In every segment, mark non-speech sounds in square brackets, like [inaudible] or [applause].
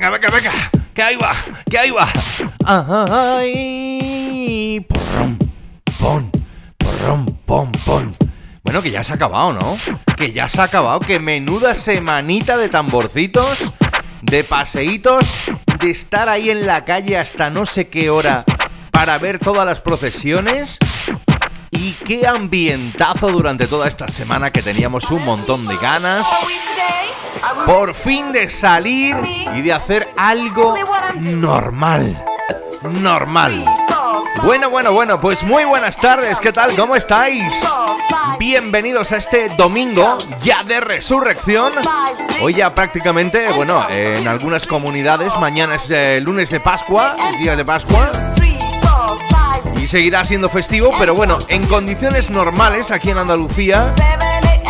Venga, venga, venga. Que ahí va, que ahí va. Ay, porrón, pon, porrón, pon, pon. Bueno, que ya se ha acabado, ¿no? Que ya se ha acabado, que menuda semanita de tamborcitos, de paseitos, de estar ahí en la calle hasta no sé qué hora para ver todas las procesiones. Y qué ambientazo durante toda esta semana que teníamos un montón de ganas. Por fin de salir y de hacer algo normal. Normal. Bueno, bueno, bueno, pues muy buenas tardes, ¿qué tal? ¿Cómo estáis? Bienvenidos a este domingo ya de resurrección. Hoy ya prácticamente, bueno, en algunas comunidades, mañana es el lunes de Pascua, día de Pascua. Y seguirá siendo festivo, pero bueno, en condiciones normales aquí en Andalucía,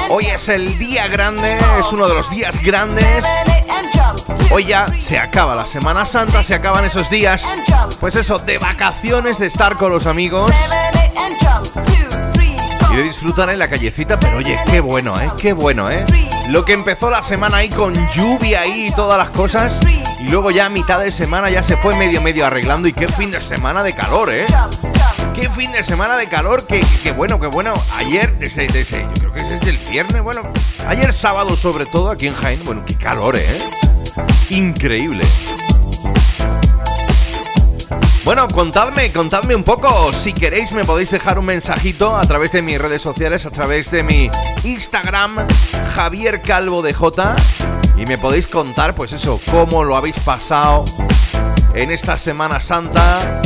hoy es el día grande, es uno de los días grandes. Hoy ya se acaba la Semana Santa, se acaban esos días, pues eso, de vacaciones, de estar con los amigos y de disfrutar en la callecita, pero oye, qué bueno, ¿eh? Qué bueno, ¿eh? Lo que empezó la semana ahí con lluvia ahí y todas las cosas, y luego ya a mitad de semana ya se fue medio medio arreglando y qué fin de semana de calor, ¿eh? Qué fin de semana de calor, que bueno, que bueno, ayer, desde, yo creo que es desde el viernes, bueno, ayer sábado sobre todo aquí en Jaén, bueno, qué calor, ¿eh? Increíble. Bueno, contadme, contadme un poco. Si queréis, me podéis dejar un mensajito a través de mis redes sociales, a través de mi Instagram, Javier Calvo de J. Y me podéis contar, pues eso, cómo lo habéis pasado en esta Semana Santa.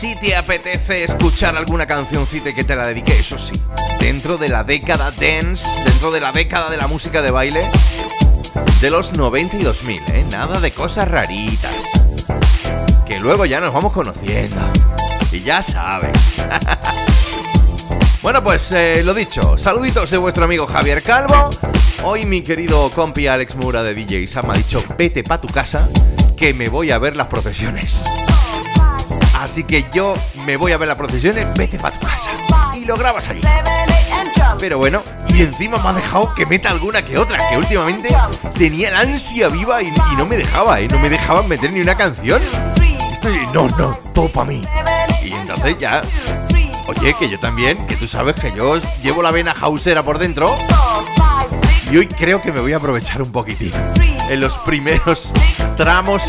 Si te apetece escuchar alguna cancioncita que te la dedique, eso sí, dentro de la década dance, dentro de la década de la música de baile de los 90 y 2000, ¿eh? Nada de cosas raritas. Que luego ya nos vamos conociendo. Y ya sabes. [laughs] bueno, pues eh, lo dicho, saluditos de vuestro amigo Javier Calvo. Hoy mi querido compi Alex Mura de DJ Sam ha dicho, vete pa' tu casa, que me voy a ver las procesiones. Así que yo me voy a ver las procesiones, vete pa' tu casa. Y lo grabas allí. Pero bueno, y encima me ha dejado que meta alguna que otra, que últimamente tenía la ansia viva y, y no me dejaba, ¿eh? No me dejaban meter ni una canción. Estoy, no, no, todo para mí. Y entonces ya, oye, que yo también, que tú sabes que yo llevo la vena hausera por dentro. Y hoy creo que me voy a aprovechar un poquitín en los primeros tramos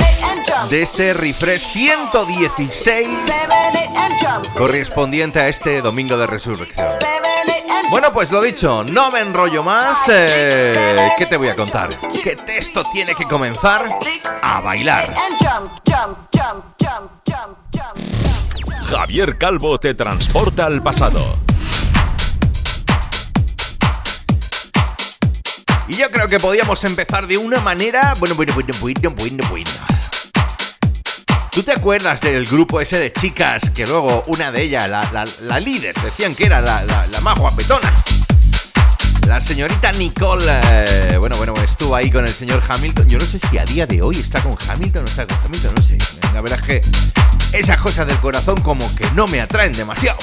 de este refresh 116 correspondiente a este domingo de resurrección. Bueno, pues lo dicho, no me enrollo más. Eh, ¿Qué te voy a contar? Que esto tiene que comenzar a bailar. Javier Calvo te transporta al pasado. Y yo creo que podíamos empezar de una manera. Bueno, bueno, bueno, bueno, bueno, bueno. ¿Tú te acuerdas del grupo ese de chicas que luego una de ellas, la, líder, decían que era la, más guapetona? La señorita Nicole, eh, bueno, bueno, estuvo ahí con el señor Hamilton. Yo no sé si a día de hoy está con Hamilton o está con Hamilton, no sé. La verdad es que esas cosas del corazón como que no me atraen demasiado.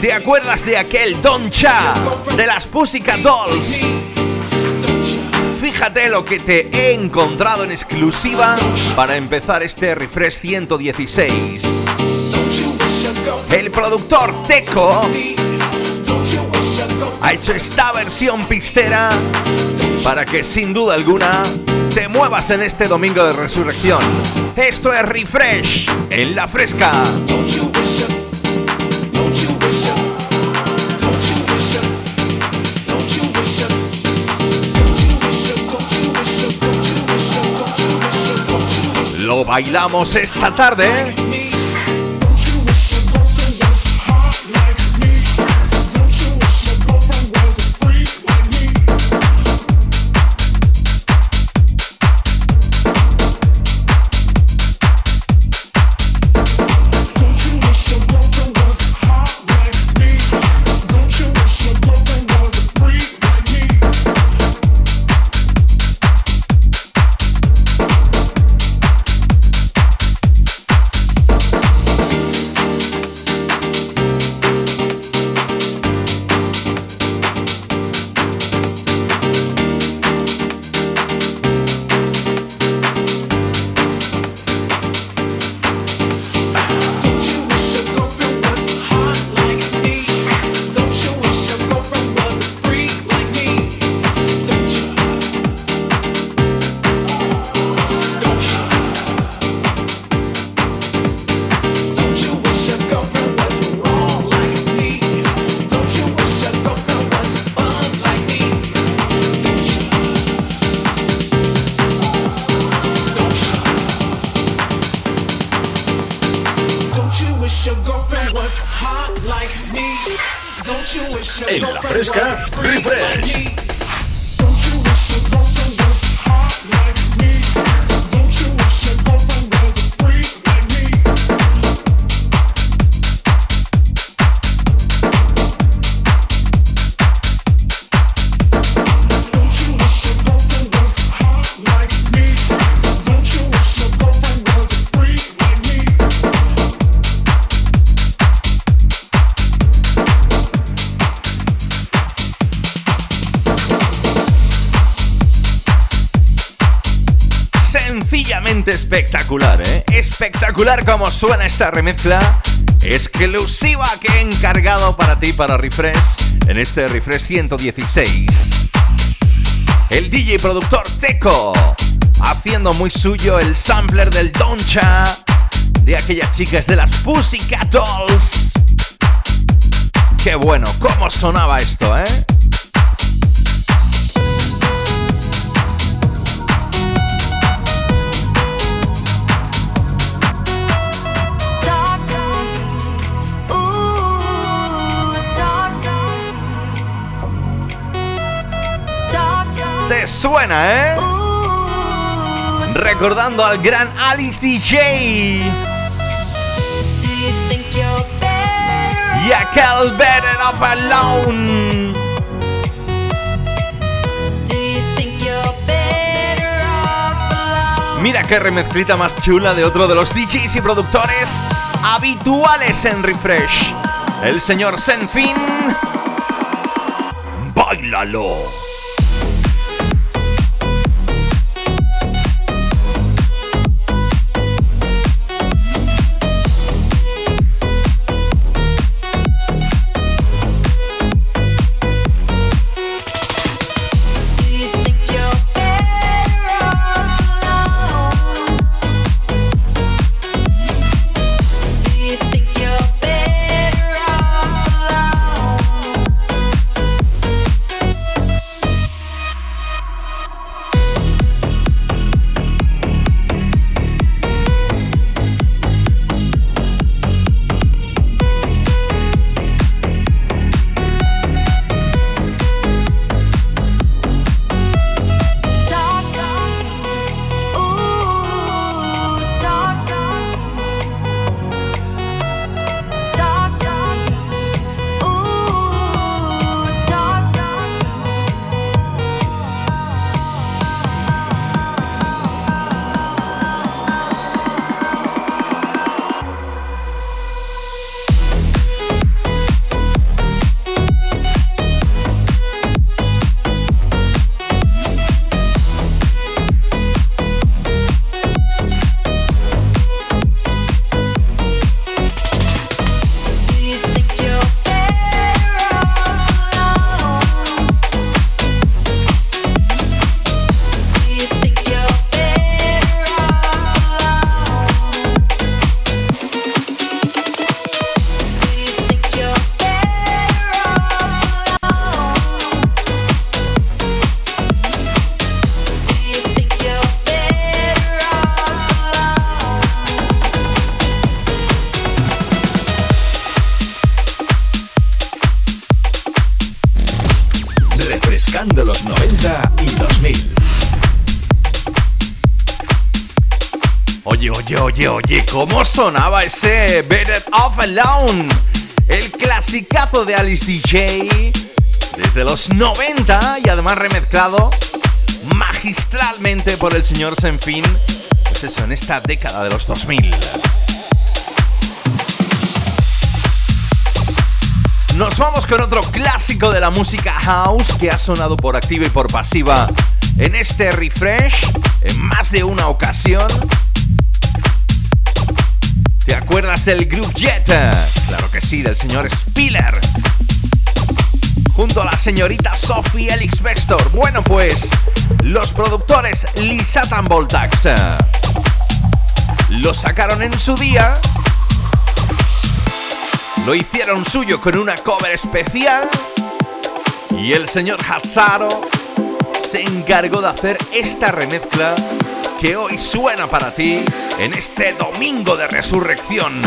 ¿Te acuerdas de aquel Don Cha de las Pussycat Dolls? Fíjate lo que te he encontrado en exclusiva para empezar este refresh 116. El productor Teco ha hecho esta versión pistera para que sin duda alguna te muevas en este domingo de resurrección. Esto es refresh en la fresca. Bailamos esta tarde. Espectacular como suena esta remezcla exclusiva que he encargado para ti, para Refresh, en este Refresh 116. El DJ productor Teco, haciendo muy suyo el sampler del Doncha de aquellas chicas de las Pussycat Dolls. Qué bueno, cómo sonaba esto, ¿eh? Suena, ¿eh? Recordando al gran Alice DJ. Y aquel Better Off Alone. Mira qué remezclita más chula de otro de los DJs y productores habituales en Refresh. El señor Senfin. Bailalo. Sonaba ese Better Off Alone? El clasicazo de Alice DJ desde los 90 y además remezclado magistralmente por el señor Senfin, pues eso, en esta década de los 2000. Nos vamos con otro clásico de la música house que ha sonado por activa y por pasiva en este refresh en más de una ocasión. ¿Te acuerdas del Groove Jet? Claro que sí, del señor Spiller. Junto a la señorita Sophie Elix Vestor. Bueno, pues, los productores Lisatan Voltax lo sacaron en su día lo hicieron suyo con una cover especial y el señor Hazzaro se encargó de hacer esta remezcla que hoy suena para ti en este domingo de resurrección.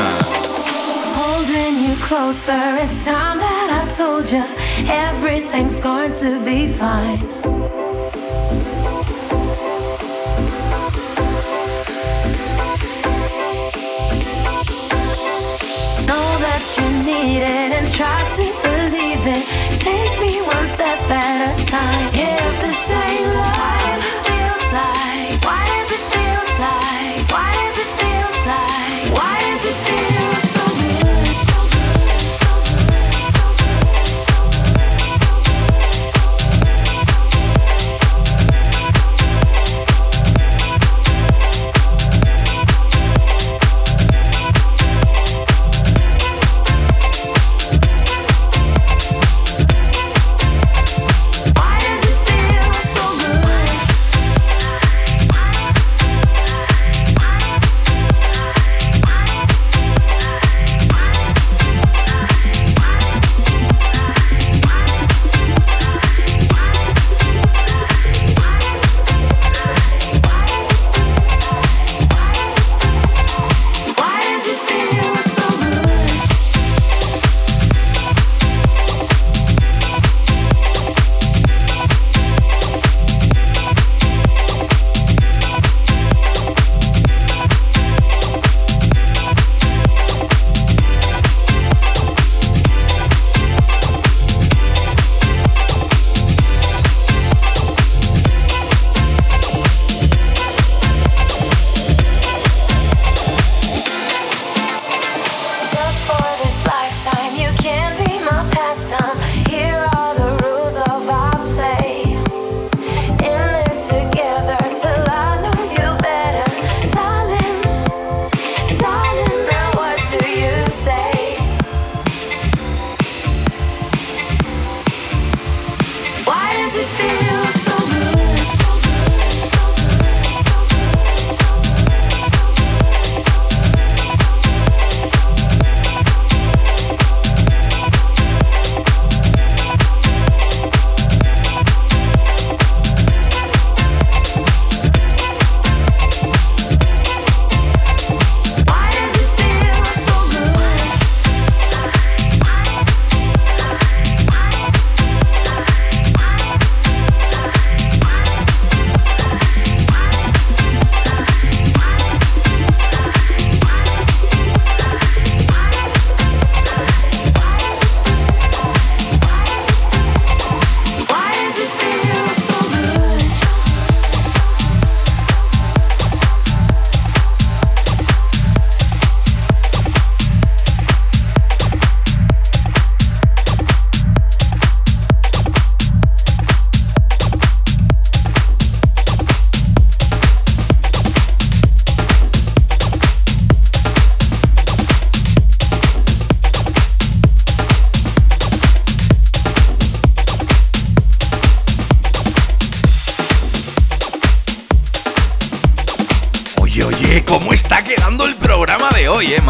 Holding you closer, it's time that I told you everything's going to be fine. need it and try to believe it. Take me one step at a time. If the same life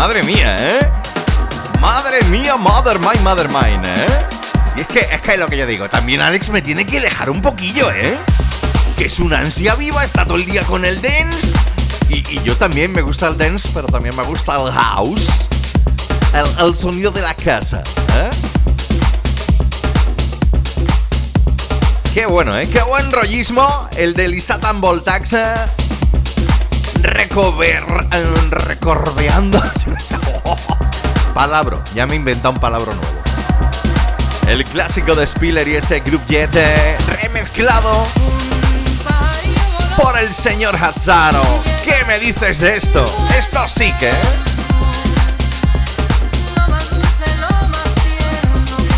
madre mía, ¿eh? Madre mía, mother mine, mother mine, ¿eh? Y es que, es que es lo que yo digo, también Alex me tiene que dejar un poquillo, ¿eh? Que es una ansia viva, está todo el día con el dance. Y, yo también me gusta el dance, pero también me gusta el house. El, sonido de la casa, ¿eh? Qué bueno, ¿eh? Qué buen rollismo el de Lisatan Voltax. Eh. Recover... Eh, recorbeando. Palabro. Ya me he inventado un palabra nuevo. El clásico de Spiller y ese Group Jet remezclado por el señor Hazzaro. ¿Qué me dices de esto? Esto sí que...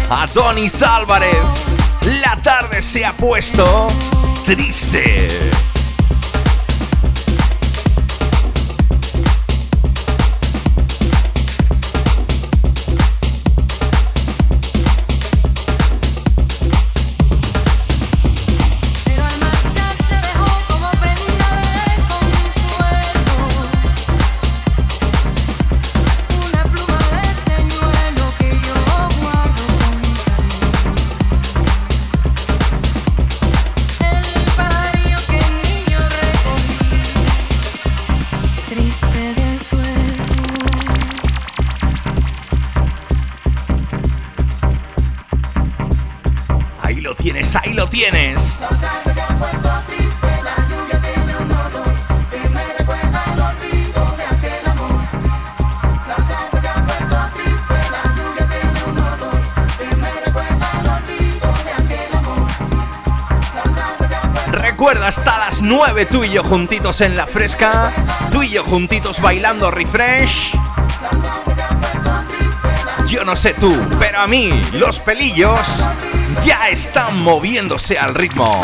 A Tony Álvarez, la tarde se ha puesto triste. 9 tú y yo juntitos en la fresca, tú y yo juntitos bailando refresh. Yo no sé tú, pero a mí los pelillos ya están moviéndose al ritmo.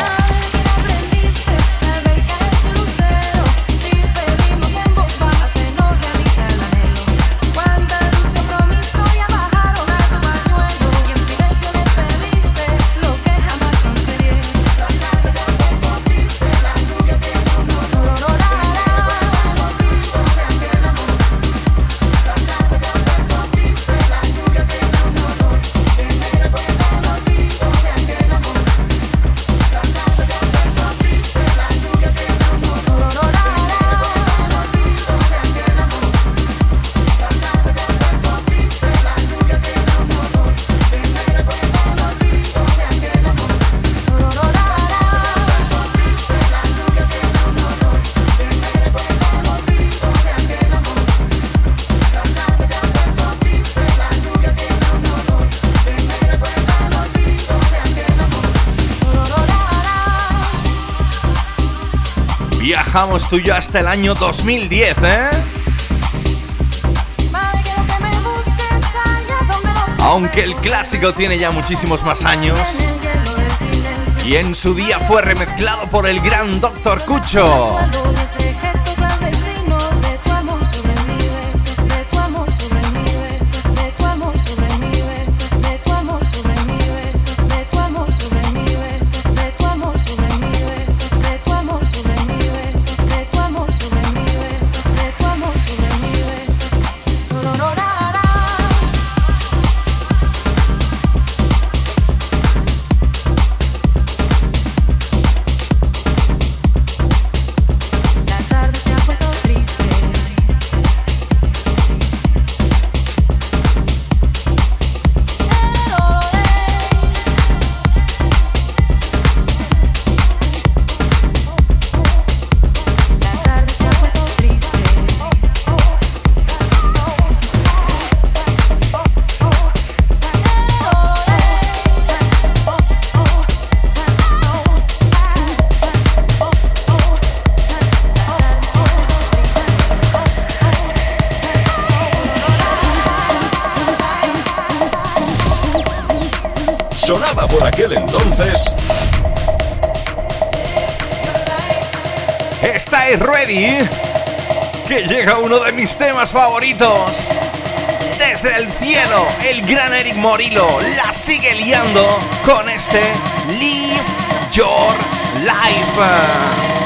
Viajamos tú y yo hasta el año 2010, ¿eh? Aunque el clásico tiene ya muchísimos más años. Y en su día fue remezclado por el gran Doctor Cucho. Temas favoritos. Desde el cielo, el gran Eric Morillo la sigue liando con este Live Your Life.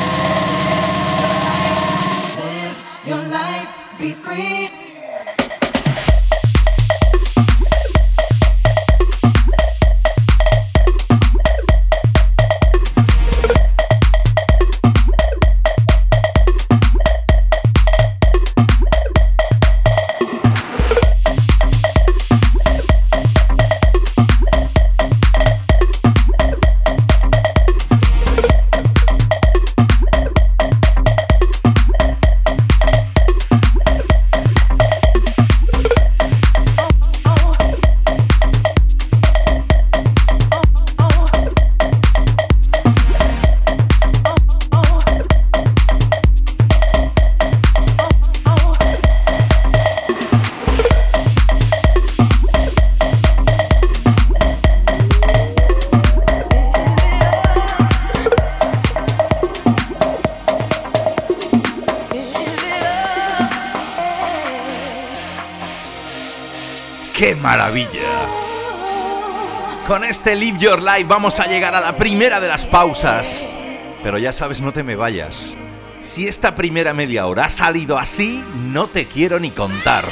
Este Live Your Life vamos a llegar a la primera de las pausas. Pero ya sabes, no te me vayas. Si esta primera media hora ha salido así, no te quiero ni contar.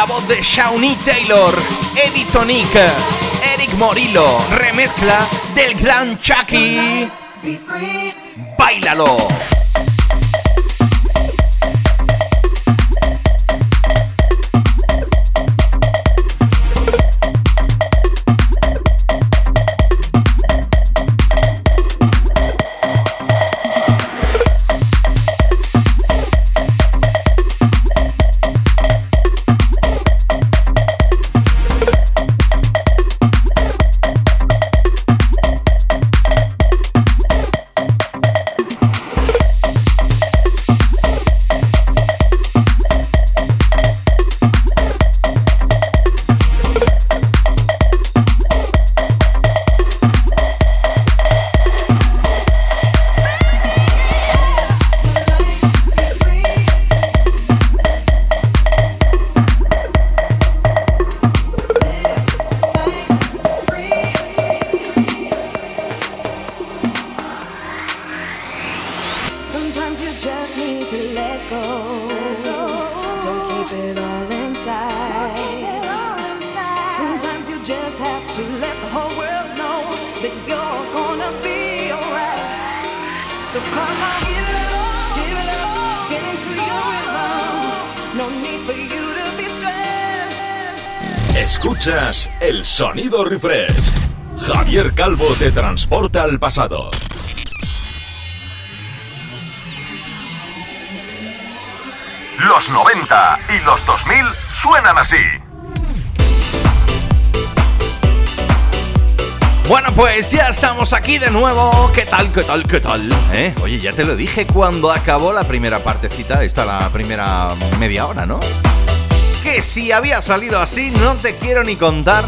La voz de Shawnee Taylor, Eddie Tonic, Eric Morillo, remezcla del gran Chucky. ¡Báilalo! Sonido Refresh. Javier Calvo te transporta al pasado. Los 90 y los 2000 suenan así. Bueno, pues ya estamos aquí de nuevo. ¿Qué tal, qué tal, qué tal? ¿Eh? Oye, ya te lo dije cuando acabó la primera partecita, esta la primera media hora, ¿no? Que si había salido así, no te quiero ni contar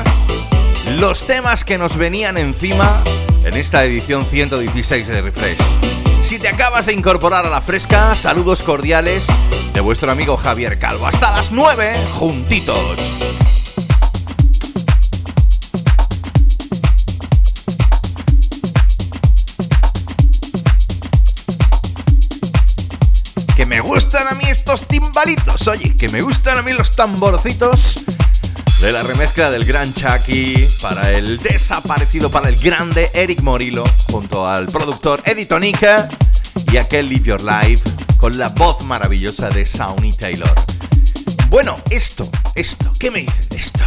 los temas que nos venían encima en esta edición 116 de Refresh. Si te acabas de incorporar a la fresca, saludos cordiales de vuestro amigo Javier Calvo. Hasta las 9, juntitos. Estos timbalitos, oye, que me gustan a mí los tamborcitos de la remezcla del gran Chucky para el desaparecido, para el grande Eric Morillo, junto al productor Eddie Tonica y aquel Live Your Life con la voz maravillosa de Sawney Taylor. Bueno, esto, esto, ¿qué me dices de esto?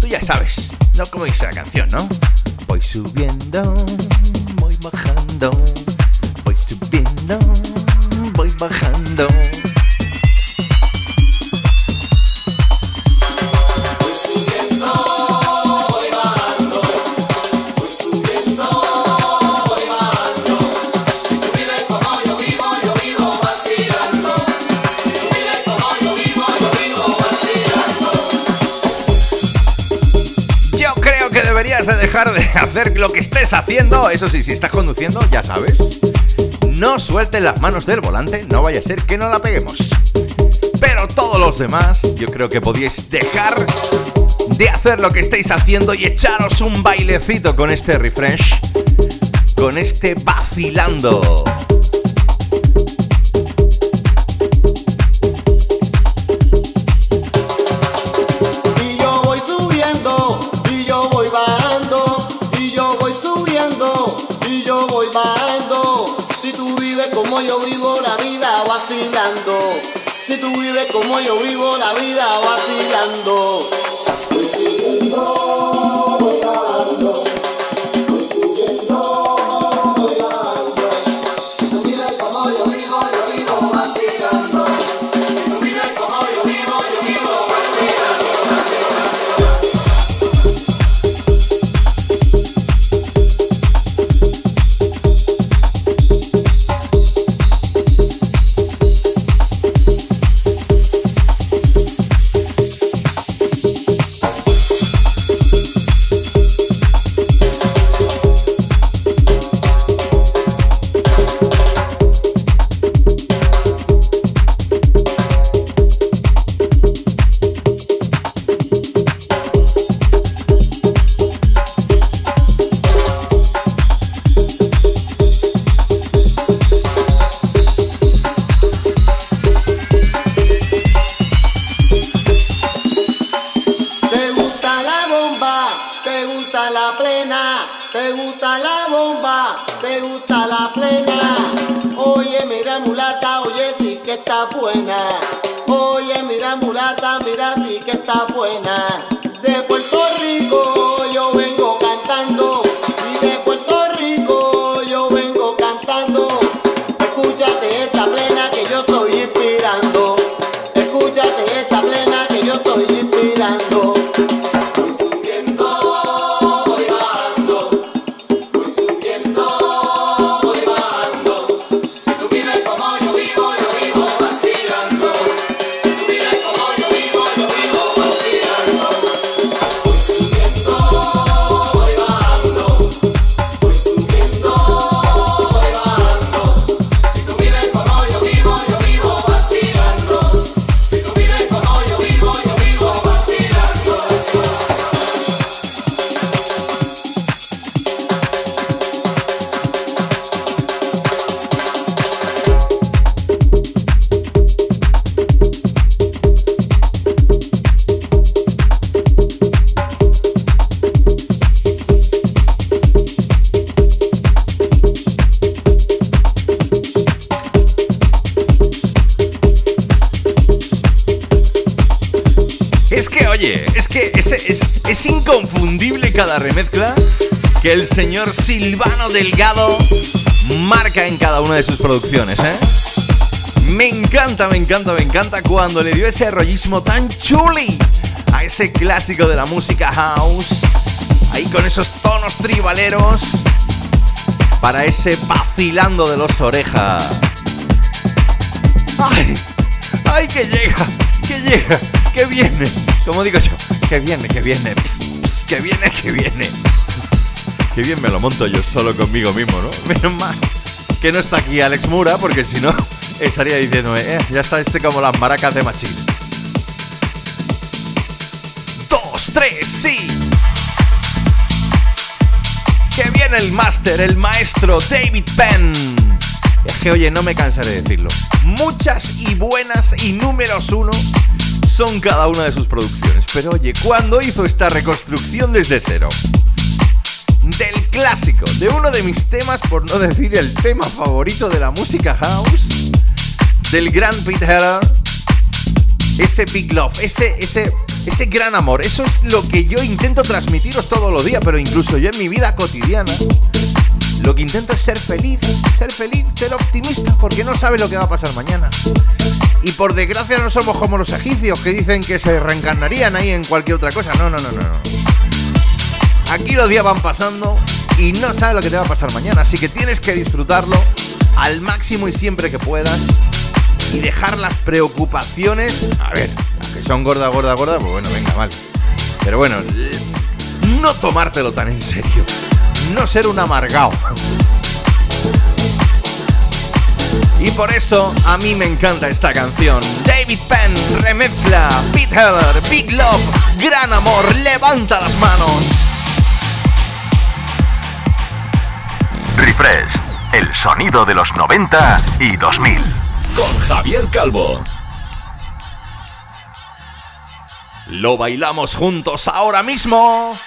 Tú ya sabes, ¿no? Como dice la canción, ¿no? Voy subiendo, voy bajando, voy subiendo, voy bajando. De [laughs] hacer lo que estés haciendo. Eso sí, si estás conduciendo, ya sabes. No suelten las manos del volante, no vaya a ser que no la peguemos. Pero todos los demás, yo creo que podíais dejar de hacer lo que estáis haciendo y echaros un bailecito con este refresh, con este vacilando. El señor Silvano Delgado marca en cada una de sus producciones, ¿eh? Me encanta, me encanta, me encanta cuando le dio ese rollismo tan chuli a ese clásico de la música house. Ahí con esos tonos tribaleros para ese vacilando de los orejas. ¡Ay! ¡Ay, que llega! ¡Que llega! ¡Que viene! Como digo yo, que viene, que viene, ps, ps, que viene, que viene. Que bien me lo monto yo solo conmigo mismo, ¿no? [laughs] Menos mal que no está aquí Alex Mura, porque si no [laughs] estaría diciéndome, eh, ya está este como las maracas de Machín. Dos, tres, sí. Que viene el máster, el maestro David Penn. Es que, oye, no me cansaré de decirlo. Muchas y buenas y números uno son cada una de sus producciones. Pero oye, cuando hizo esta reconstrucción desde cero del clásico, de uno de mis temas, por no decir el tema favorito de la música house, del gran Pete Heller, ese big love, ese, ese, ese gran amor, eso es lo que yo intento transmitiros todos los días, pero incluso yo en mi vida cotidiana. Lo que intento es ser feliz, ser feliz, ser optimista, porque no sabes lo que va a pasar mañana. Y por desgracia no somos como los egipcios que dicen que se reencarnarían ahí en cualquier otra cosa. No, no, no, no. Aquí los días van pasando y no sabes lo que te va a pasar mañana, así que tienes que disfrutarlo al máximo y siempre que puedas y dejar las preocupaciones, a ver, que son gorda, gorda, gorda, pues bueno, venga, vale. Pero bueno, no tomártelo tan en serio, no ser un amargado. Y por eso a mí me encanta esta canción. David Penn remezcla Pete Heller, Big Love, Gran Amor, levanta las manos. Refresh, el sonido de los 90 y 2000. Con Javier Calvo. Lo bailamos juntos ahora mismo.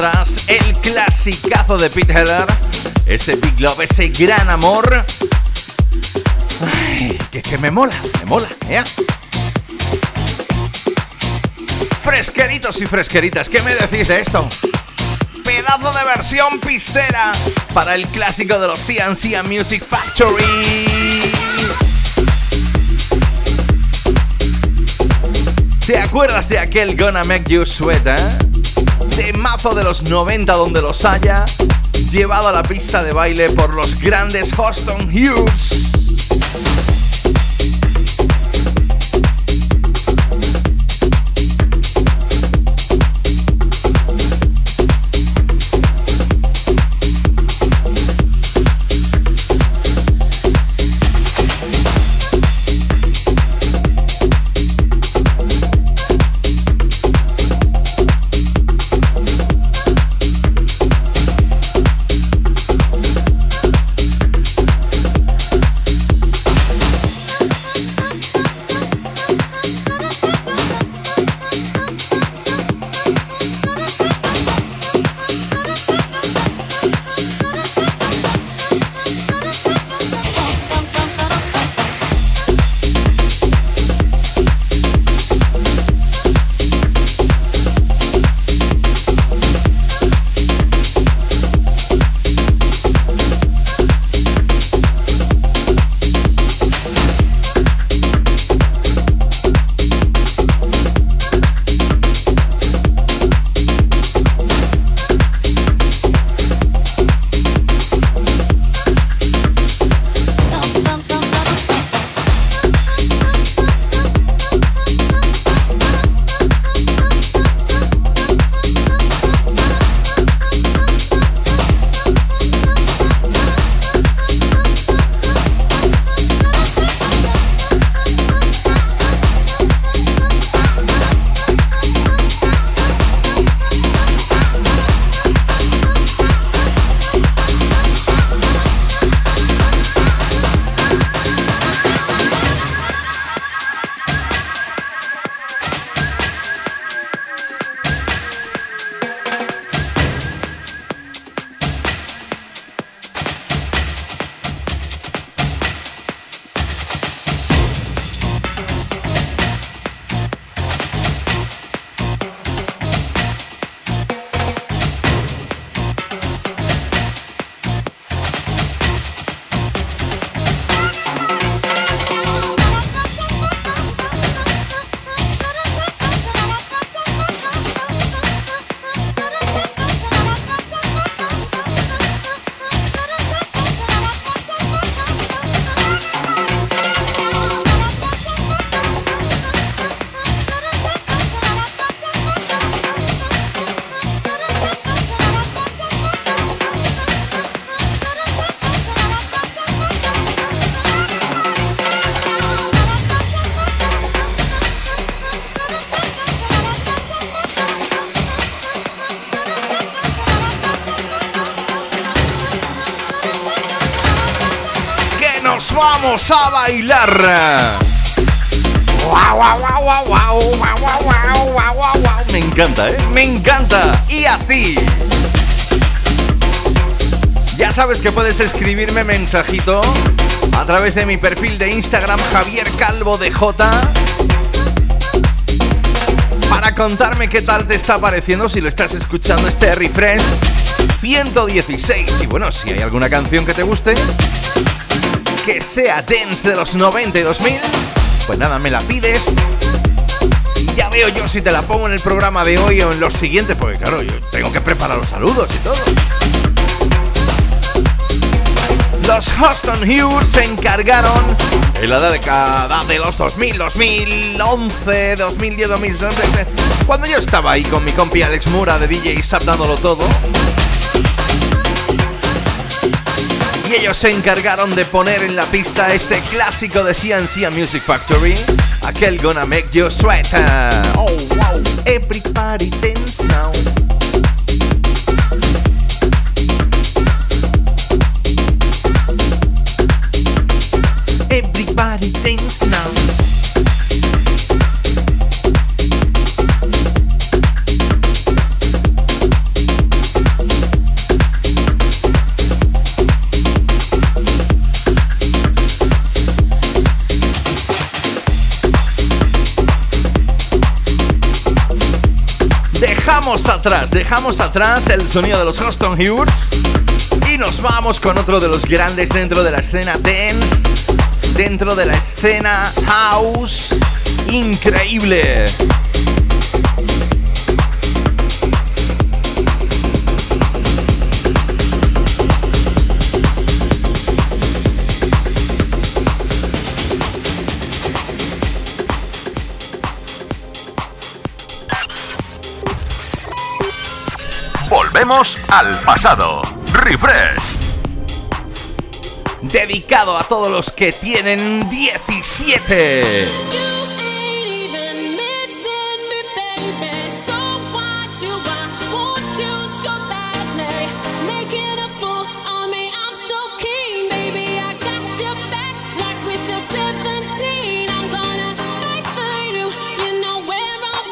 El clasicazo de Pete Heller, ese Big Love, ese gran amor. Ay, que, que me mola, me mola, ¿eh? Fresqueritos y fresqueritas, ¿qué me decís de esto? Pedazo de versión pistera para el clásico de los CNC Music Factory. ¿Te acuerdas de aquel Gonna Make You Sweat, eh? De mazo de los 90 donde los haya, llevado a la pista de baile por los grandes Houston Hughes. Me encanta, ¿eh? Me encanta. Y a ti. Ya sabes que puedes escribirme mensajito a través de mi perfil de Instagram Javier Calvo de J para contarme qué tal te está pareciendo si lo estás escuchando este refresh 116 y bueno, si hay alguna canción que te guste que sea dance de los 90 y 2000, pues nada, me la pides. Ya veo yo si te la pongo en el programa de hoy o en los siguientes, porque claro, yo tengo que preparar los saludos y todo. Los Houston Hughes se encargaron en la década de los 2000, 2011, 2010, 2011, cuando yo estaba ahí con mi compi Alex Mura de DJ Sap dándolo todo. Y ellos se encargaron de poner en la pista este clásico de CNC Music Factory, aquel Gonna Make You Sweat. Oh dejamos atrás el sonido de los Houston Hughes y nos vamos con otro de los grandes dentro de la escena dance, dentro de la escena house. Increíble. Volvemos al pasado. Refresh. Dedicado a todos los que tienen 17.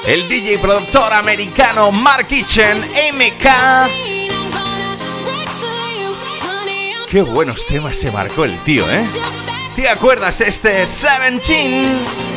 El DJ productor americano Mark Kitchen, MK. Qué buenos temas se marcó el tío, ¿eh? ¿Te acuerdas este 17?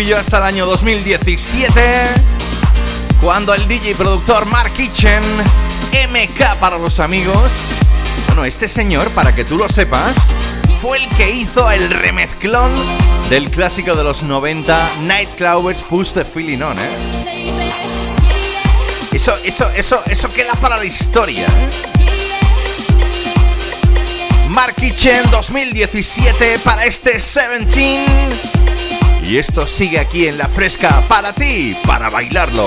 Retroceder tú y yo hasta el año 2017, cuando el DJ productor Mark Kitchen, MK para los amigos, bueno, este señor, para que tú lo sepas, fue el que hizo el remezclón del clásico de los 90, Nightclubers Push the Feeling On, ¿eh? Eso, eso, eso, eso queda para la historia. Mark Kitchen 2017 para este 17. Y esto sigue aquí en la fresca para ti, para bailarlo.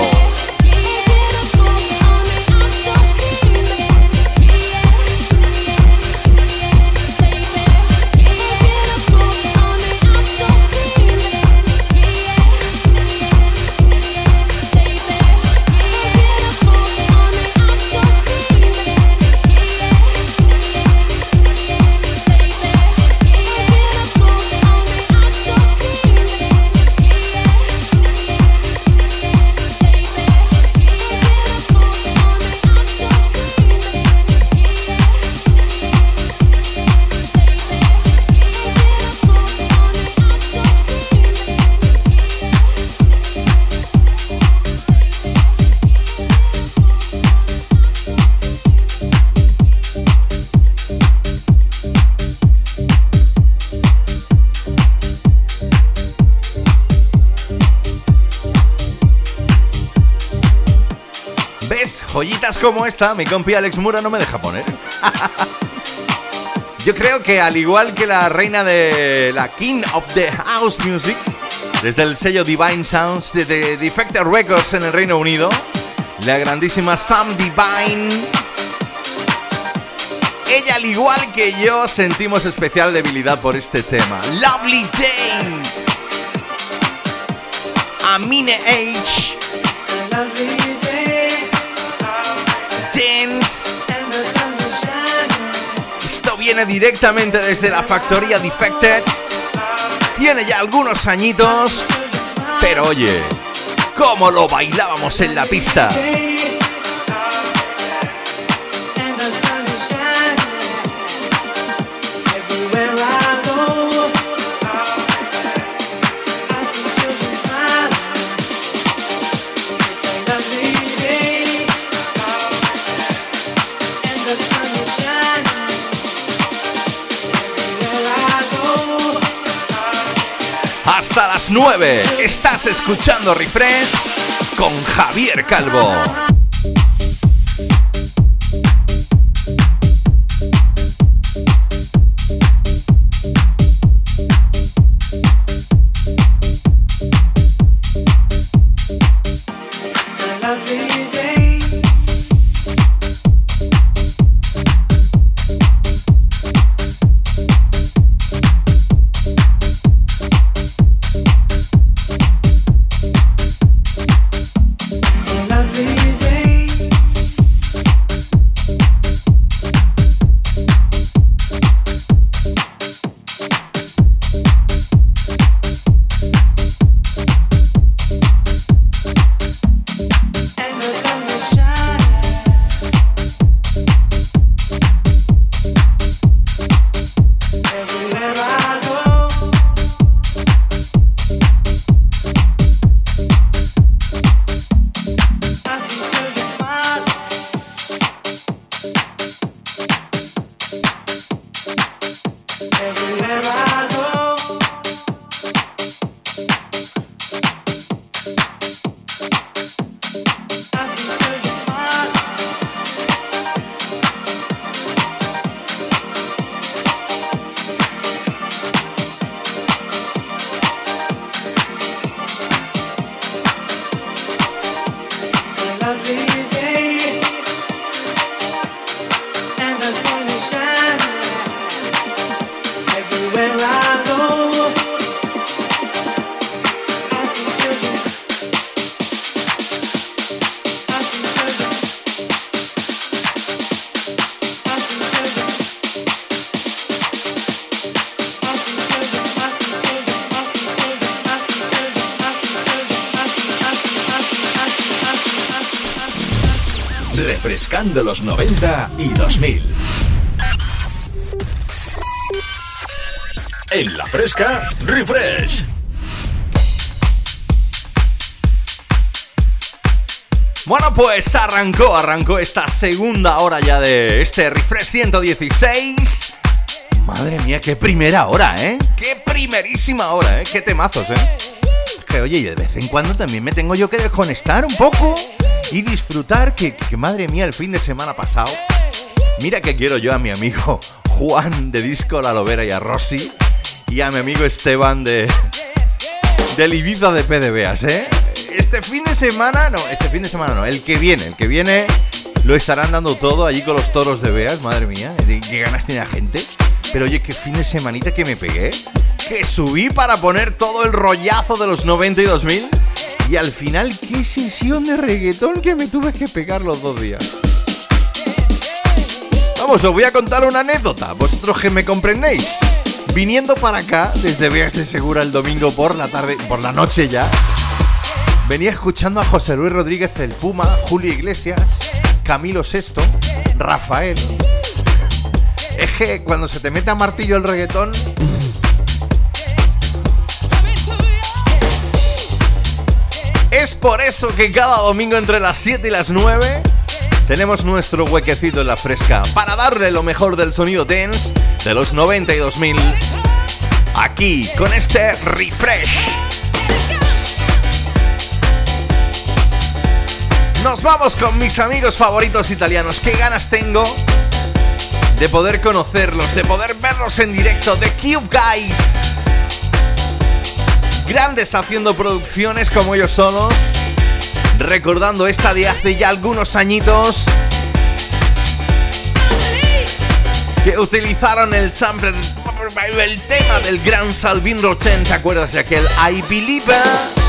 Joyitas como esta, mi compi Alex Mura no me deja poner. Yo creo que al igual que la reina de la King of the House Music, desde el sello Divine Sounds de Defected Records en el Reino Unido, la grandísima Sam Divine. Ella, al igual que yo, sentimos especial debilidad por este tema. Lovely Jane. Amine H. viene directamente desde la factoría Defected. Tiene ya algunos añitos. Pero oye, ¿cómo lo bailábamos en la pista? Las 9. Estás escuchando Refresh con Javier Calvo. Los 90 y 2000. En la fresca, refresh. Bueno, pues arrancó, arrancó esta segunda hora ya de este refresh 116. Madre mía, qué primera hora, ¿eh? Qué primerísima hora, ¿eh? Qué temazos, ¿eh? Que oye, de vez en cuando también me tengo yo que desconectar un poco y disfrutar que, madre mía, el fin de semana pasado. Mira que quiero yo a mi amigo Juan de Disco La Lovera y a Rosy y a mi amigo Esteban de del Ibiza de PDBas, ¿eh? Este fin de semana, no, este fin de semana no, el que viene, el que viene lo estarán dando todo allí con los toros de Beas, madre mía, qué ganas tiene la gente. Pero oye, qué fin de semanita que me pegué, que subí para poner todo el rollazo de los 90 y 2000 y al final, qué sesión de reggaetón que me tuve que pegar los dos días. Vamos, os voy a contar una anécdota, vosotros que me comprendéis. Viniendo para acá, desde Veas de Segura el domingo por la tarde, por la noche ya, venía escuchando a José Luis Rodríguez el Puma, Julio Iglesias, Camilo Sesto, Rafael. Es que cuando se te mete a martillo el reggaetón, Es por eso que cada domingo entre las 7 y las 9 tenemos nuestro huequecito en la fresca para darle lo mejor del sonido dance de los 92.000 aquí con este refresh. Nos vamos con mis amigos favoritos italianos. Qué ganas tengo de poder conocerlos, de poder verlos en directo. The Cube Guys. Grandes haciendo producciones como ellos solos. Recordando esta de hace ya algunos añitos. Que utilizaron el sample, el tema del gran Salvin Rochen. ¿Te acuerdas de aquel I Believe?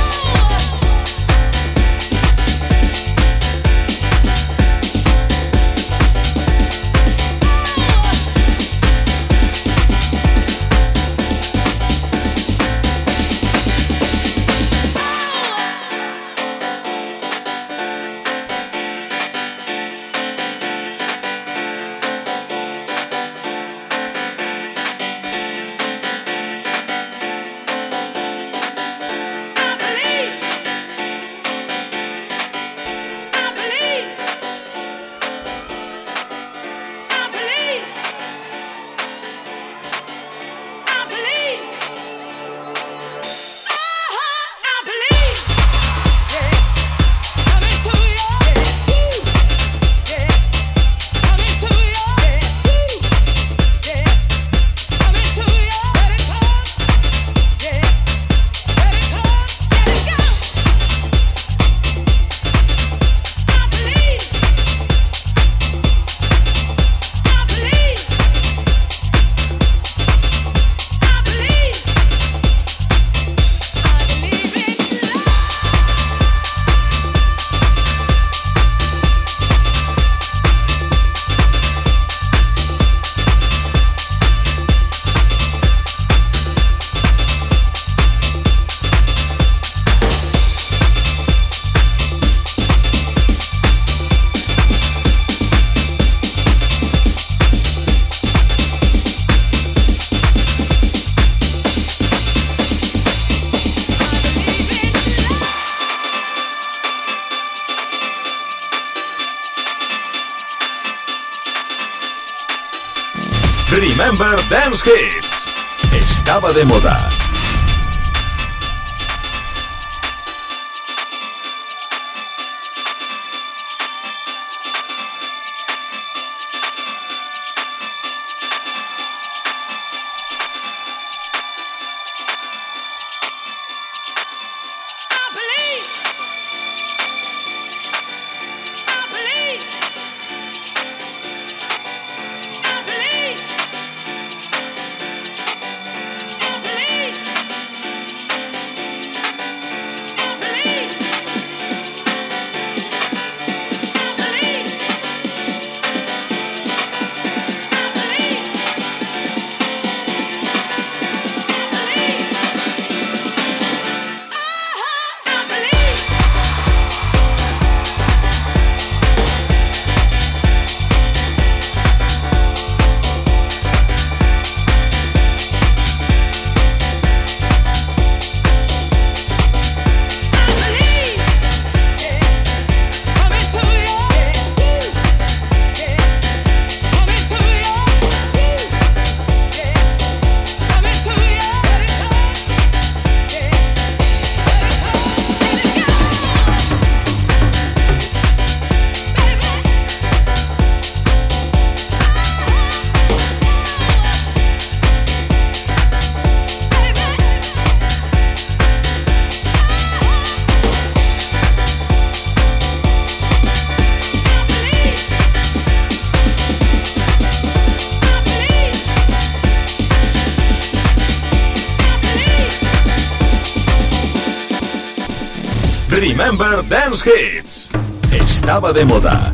Dance Hits. Estaba de moda.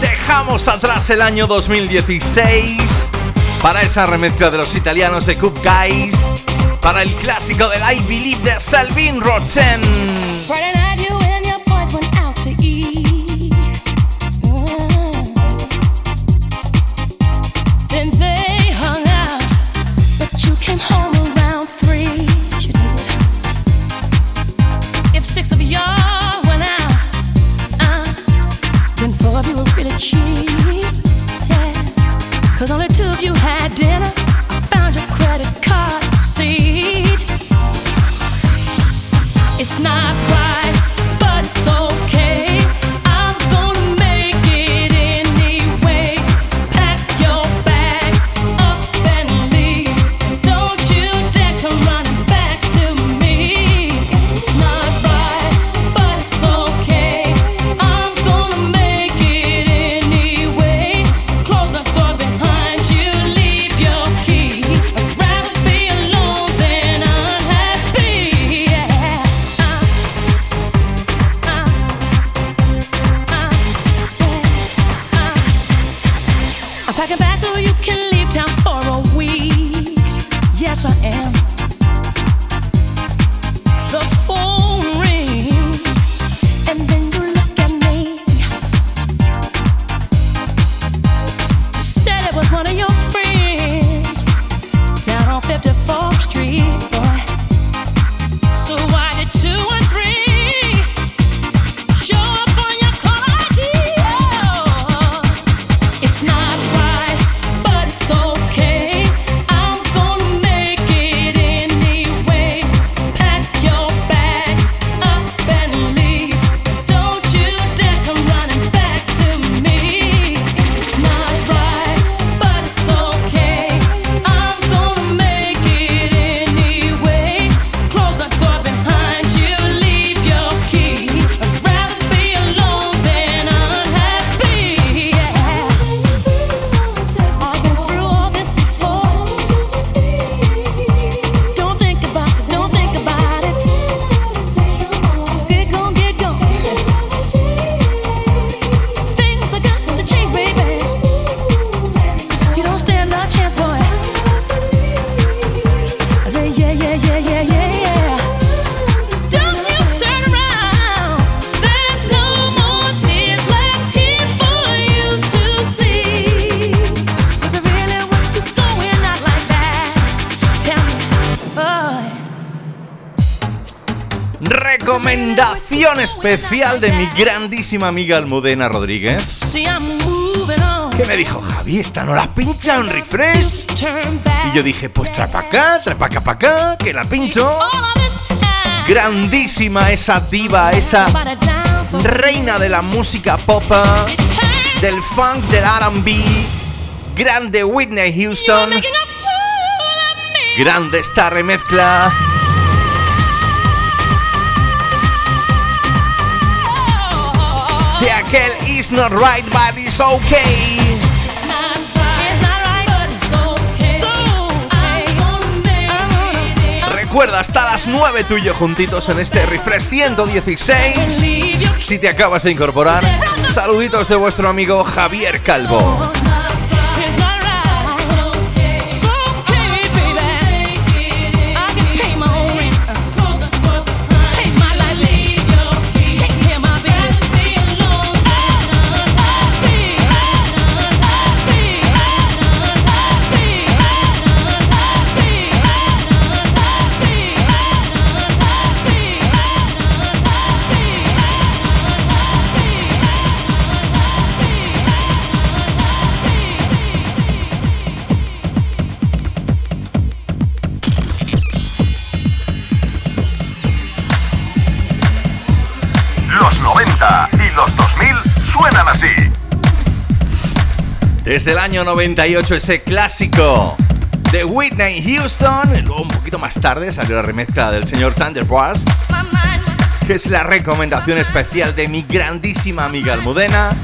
Dejamos atrás el año 2016 para esa remezcla de los italianos de Coop Guys, para el clásico del I Believe de Salvin Rochen. Especial de mi grandísima amiga Almudena Rodríguez. Que me dijo, Javi, esta no la pincha un refresh. Y yo dije, pues trae para acá, trae para acá, para acá, que la pincho. Grandísima esa diva, esa reina de la música pop, del funk, del RB. Grande Whitney Houston. Grande esta remezcla It's Not Right But It's Okay. Recuerda, hasta las 9 tú y yo juntitos en este refresh 116. Si te acabas de incorporar, saluditos de vuestro amigo Javier Calvo. Desde el año 98 ese clásico de Whitney Houston. luego un poquito más tarde salió la remezcla del señor Thunder Brass. Que es la recomendación especial de mi grandísima amiga Almudena.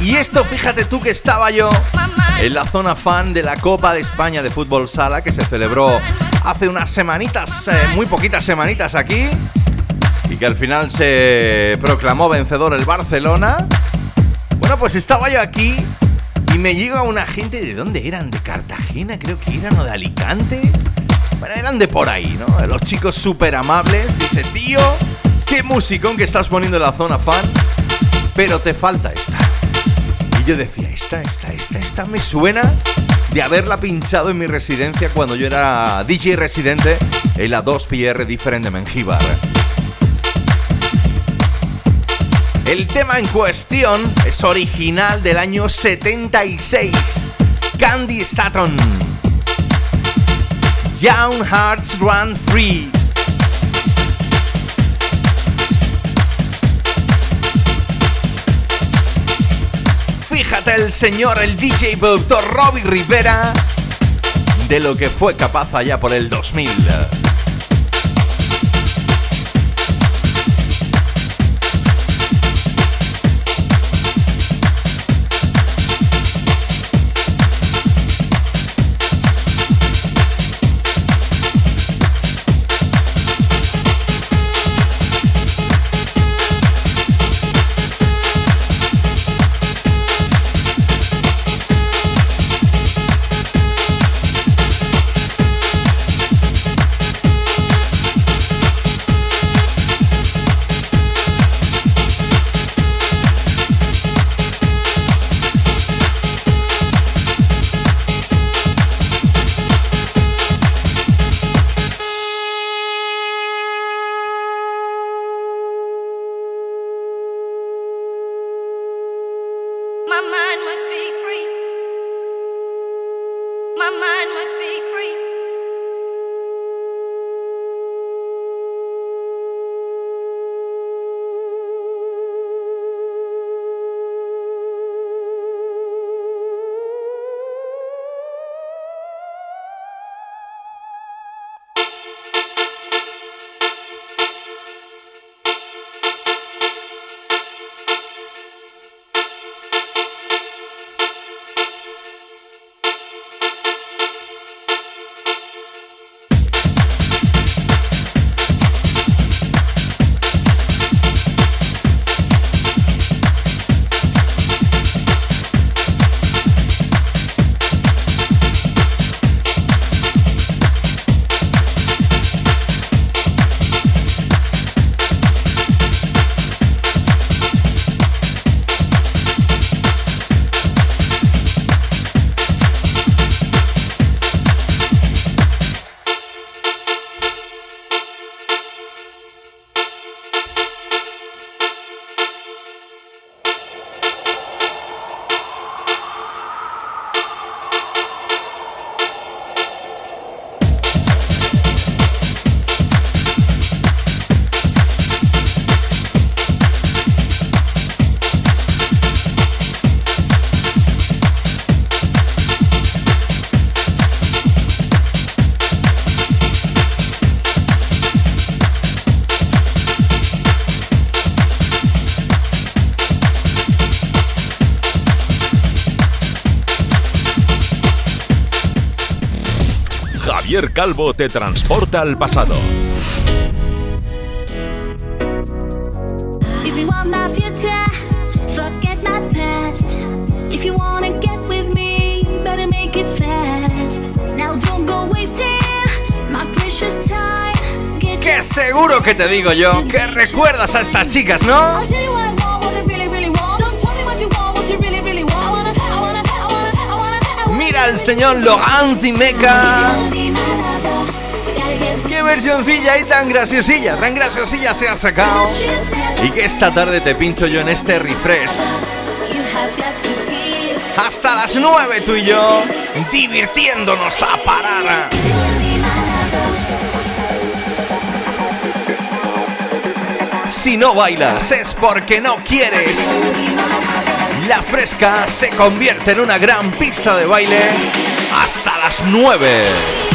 Y esto, fíjate tú que estaba yo en la zona fan de la Copa de España de Fútbol Sala que se celebró hace unas semanitas, eh, muy poquitas semanitas aquí. Y que al final se proclamó vencedor el Barcelona. Bueno, pues estaba yo aquí y me llega una gente de dónde eran, de Cartagena, creo que eran, o de Alicante. Bueno, eran de por ahí, ¿no? Los chicos súper amables. Dice, tío, qué musicón que estás poniendo en la zona fan, pero te falta esta. Y yo decía, esta, esta, esta, esta me suena de haberla pinchado en mi residencia cuando yo era DJ residente en la 2PR Different de Mengíbar. El tema en cuestión es original del año 76, Candy Staton. Young Hearts Run Free. Fíjate el señor, el DJ productor Robbie Rivera, de lo que fue capaz allá por el 2000. Calvo te transporta al pasado. Que seguro que te digo yo que recuerdas a estas chicas, ¿no? Mira al señor Logan Zimeca versioncilla y tan graciosilla, tan graciosilla se ha sacado. Y que esta tarde te pincho yo en este refresh. Hasta las 9 tú y yo, divirtiéndonos a parar. Si no bailas es porque no quieres. La fresca se convierte en una gran pista de baile hasta las 9.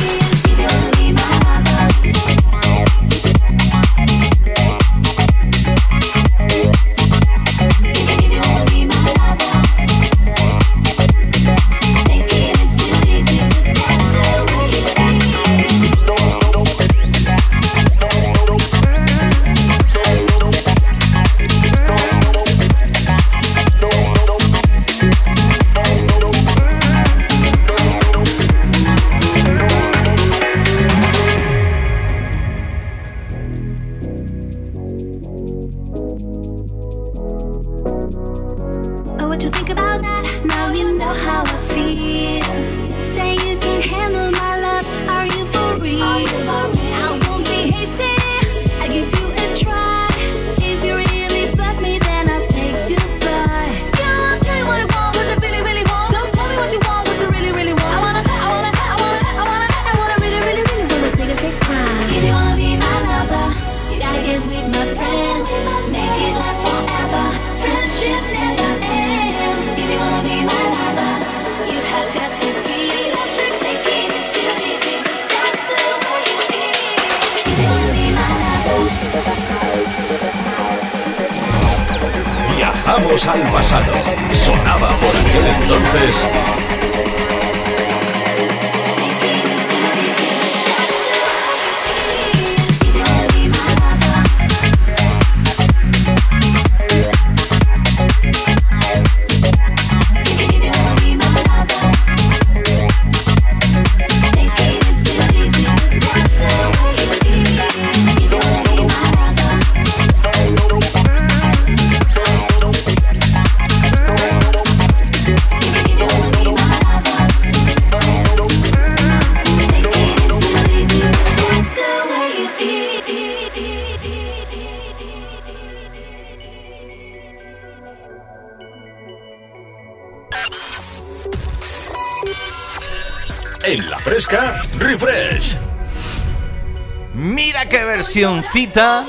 Y cada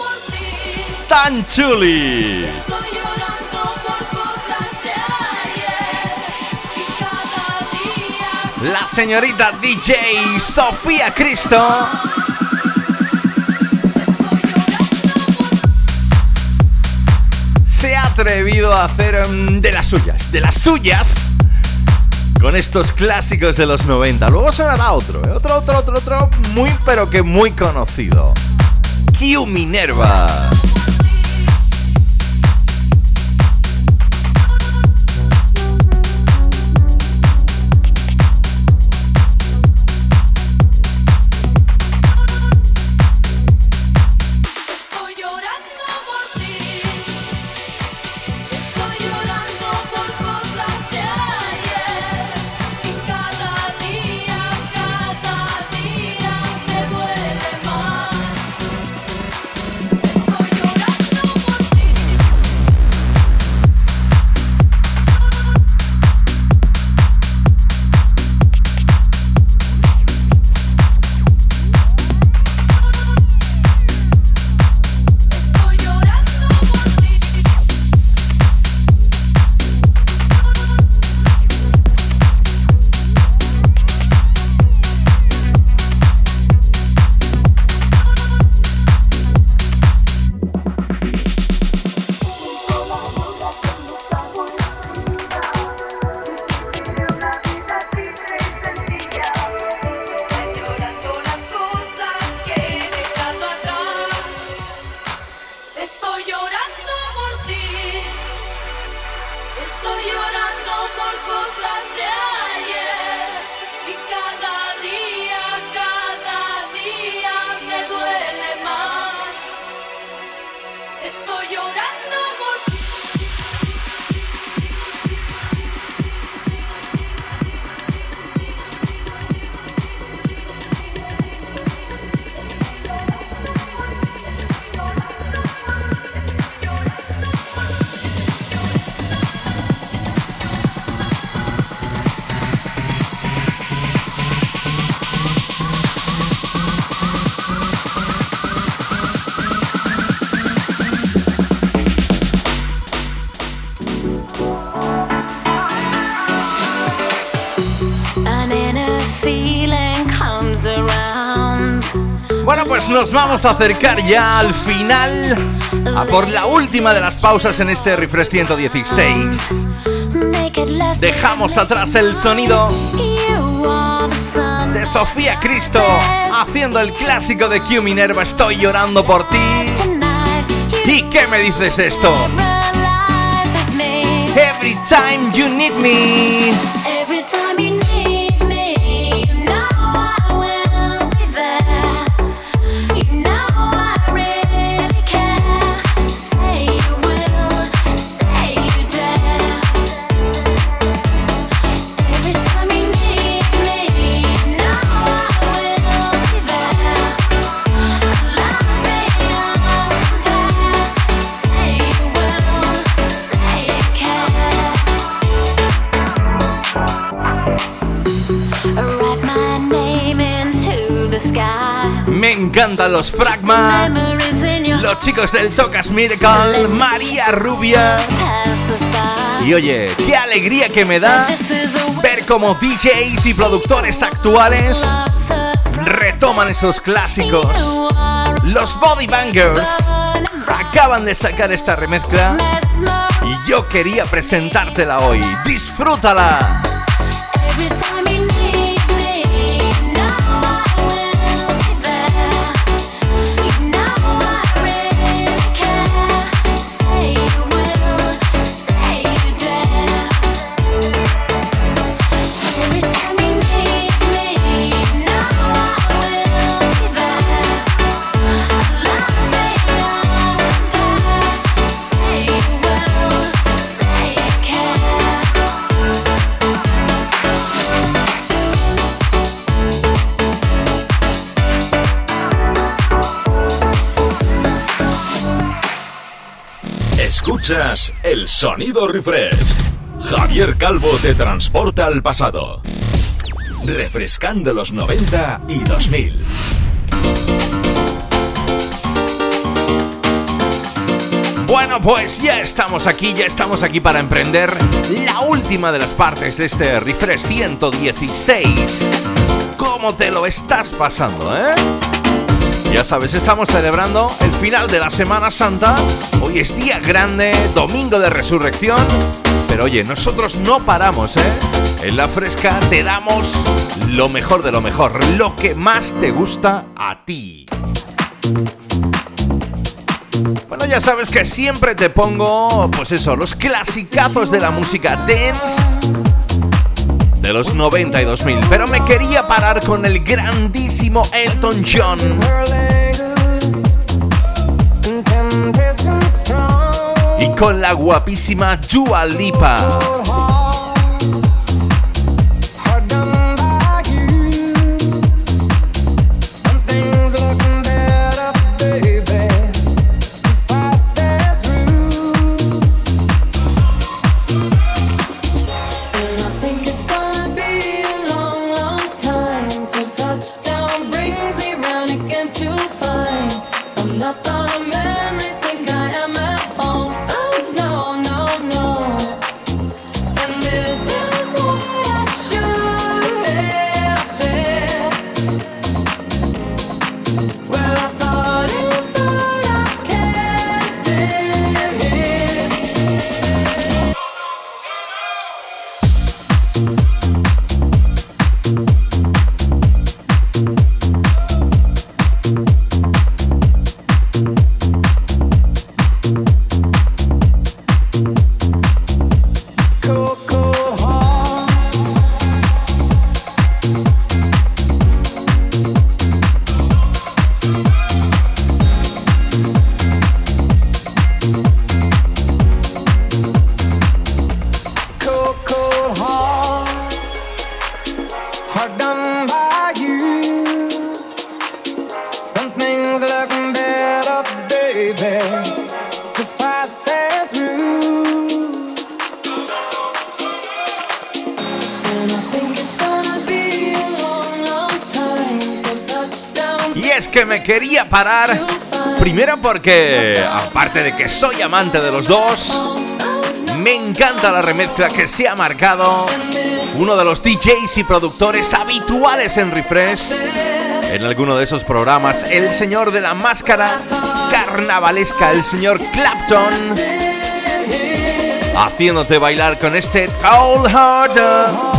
día La señorita DJ Sofía Cristo se ha atrevido a hacer mm, de las suyas, de las suyas, con estos clásicos de los 90. Luego sonará otro, ¿eh? otro, otro, otro, otro, muy pero que muy conocido. Q Minerva. Pues nos vamos a acercar ya al final, a por la última de las pausas en este Refresh 116. Make it last Dejamos atrás el sonido de Sofía Cristo haciendo el clásico de Q Minerva, Estoy llorando por ti. ¿Y qué me dices esto? Every time you need me. Los Fragma, los chicos del Tocas Miracle, María Rubia. Y oye, qué alegría que me da ver cómo DJs y productores actuales retoman esos clásicos. Los Body Bangers acaban de sacar esta remezcla y yo quería presentártela hoy. ¡Disfrútala! El sonido refresh. Javier Calvo te transporta al pasado. Refrescando los 90 y 2000. Bueno, pues ya estamos aquí, ya estamos aquí para emprender la última de las partes de este Refresh 116. ¿Cómo te lo estás pasando, eh? Ya sabes, estamos celebrando el final de la Semana Santa. Hoy es día grande, domingo de resurrección. Pero oye, nosotros no paramos, ¿eh? En la fresca te damos lo mejor de lo mejor, lo que más te gusta a ti. Bueno, ya sabes que siempre te pongo, pues eso, los clasicazos de la música dance de los 90 y 2000. Pero me quería parar con el grandísimo Elton John. Y con la guapísima Dua Lipa. Quería parar. Primero porque, aparte de que soy amante de los dos, me encanta la remezcla que se ha marcado uno de los DJs y productores habituales en Refresh. En alguno de esos programas, el señor de la máscara carnavalesca, el señor Clapton, haciéndote bailar con este Cold Heart.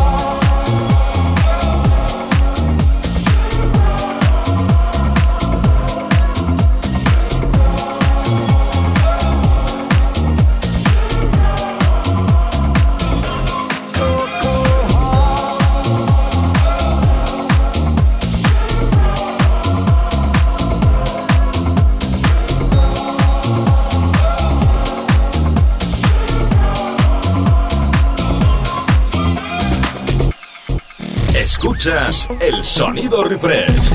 El sonido refresh.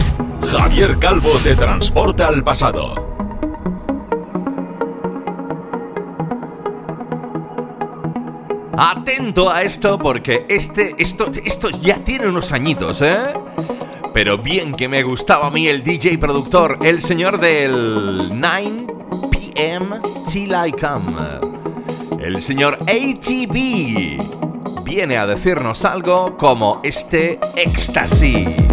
Javier Calvo te transporta al pasado. Atento a esto porque este, esto, esto ya tiene unos añitos, ¿eh? Pero bien que me gustaba a mí el DJ productor, el señor del 9 PM Till I Come. El señor ATB viene a decirnos algo como este éxtasis.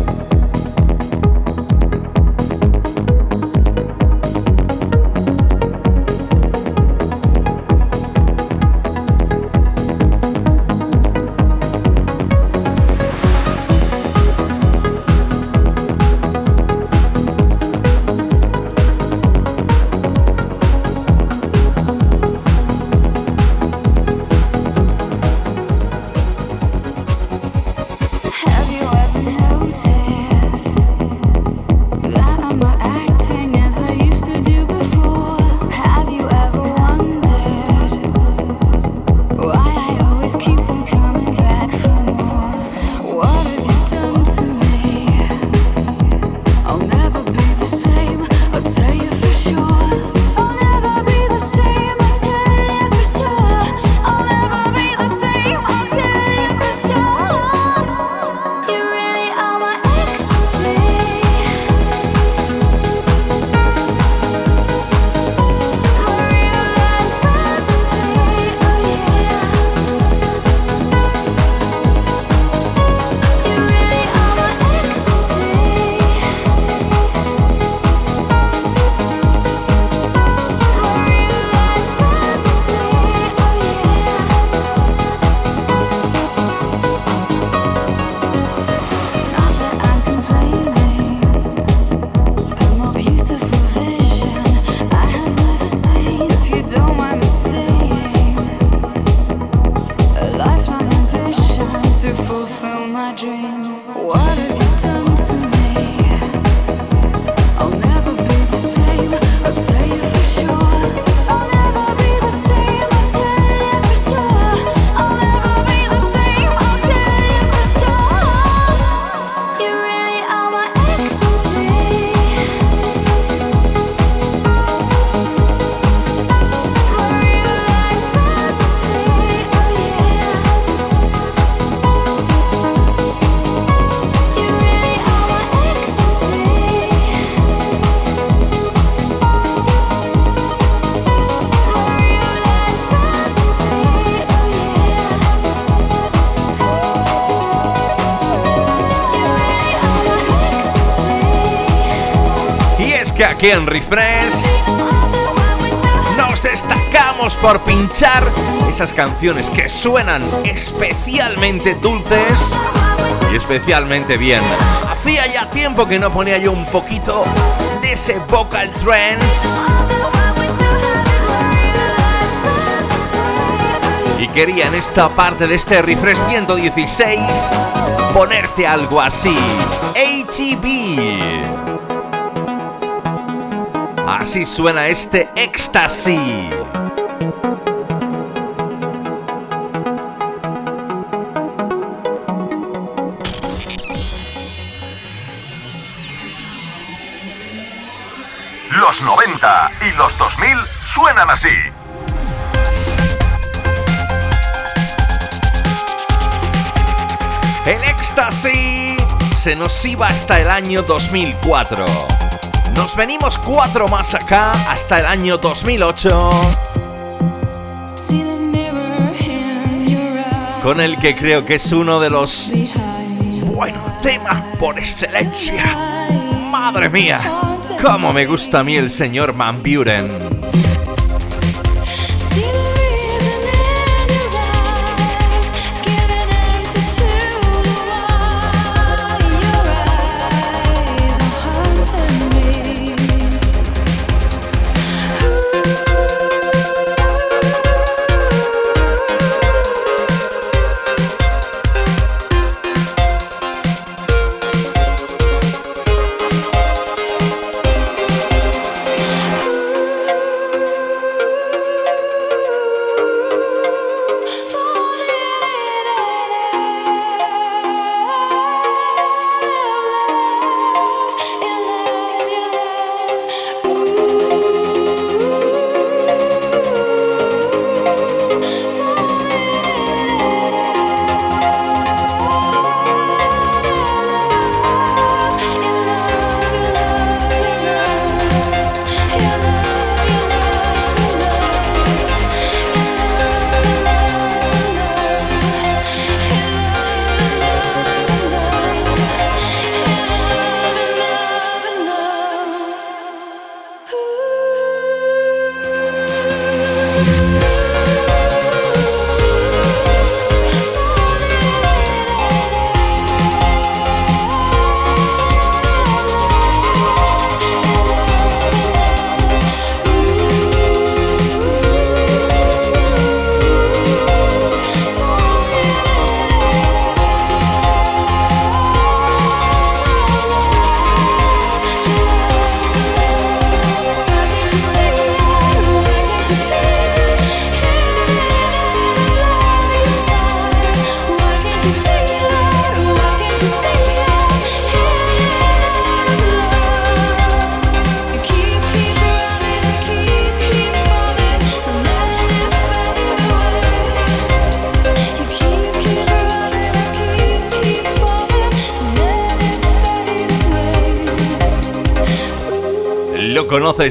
Aquí en Refresh nos destacamos por pinchar esas canciones que suenan especialmente dulces y especialmente bien. Hacía ya tiempo que no ponía yo un poquito de ese vocal trance y quería en esta parte de este refresh 116 ponerte algo así. ATB. Así suena este éxtasis. Los 90 y los 2000 suenan así. El éxtasis se nos iba hasta el año 2004. Nos venimos cuatro más acá hasta el año 2008 See the mirror in your eye. con el que creo que es uno de los buenos temas por excelencia. Madre mía, cómo me gusta a mí el señor Van Buren.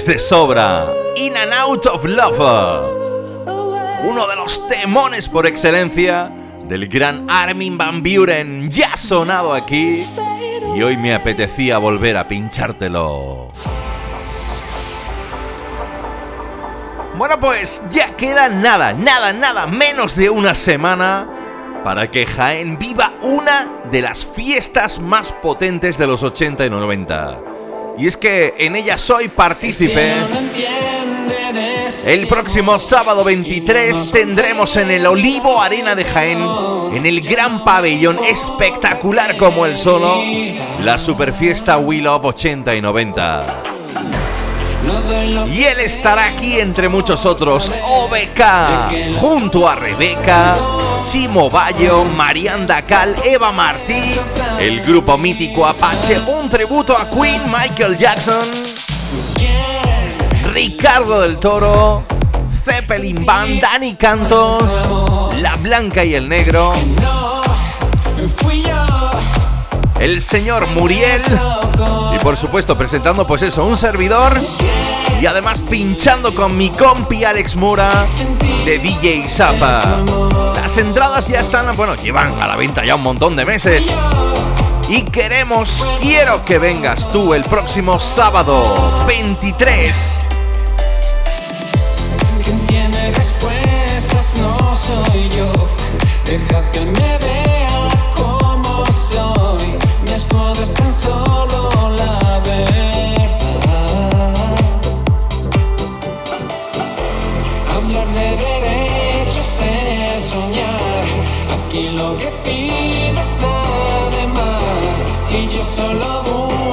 De sobra. In and Out of Love. Uno de los temones por excelencia del gran Armin Van Buren. Ya sonado aquí. Y hoy me apetecía volver a pinchártelo. Bueno, pues ya queda nada, nada, nada, menos de una semana para que Jaén viva una de las fiestas más potentes de los 80 y 90. Y es que en ella soy partícipe El próximo sábado 23 tendremos en el Olivo Arena de Jaén, en el gran pabellón espectacular como el solo, la superfiesta We Love 80 y 90. Y él estará aquí entre muchos otros, OBK, junto a Rebeca, Chimo Bayo, Marianda Cal, Eva Martí, el grupo mítico Apache, un tributo a Queen, Michael Jackson, Ricardo del Toro, Zeppelin Band, Dani Cantos, La Blanca y el Negro, el señor Muriel por supuesto presentando pues eso, un servidor y además pinchando con mi compi Alex Mura de DJ Zapa. Las entradas ya están, bueno, llevan a la venta ya un montón de meses. Y queremos, quiero que vengas tú el próximo sábado 23. Quien tiene respuestas no soy yo. Dejad que me vea como soy. Mi escudo Aquí lo que pido está de más. Y yo solo busco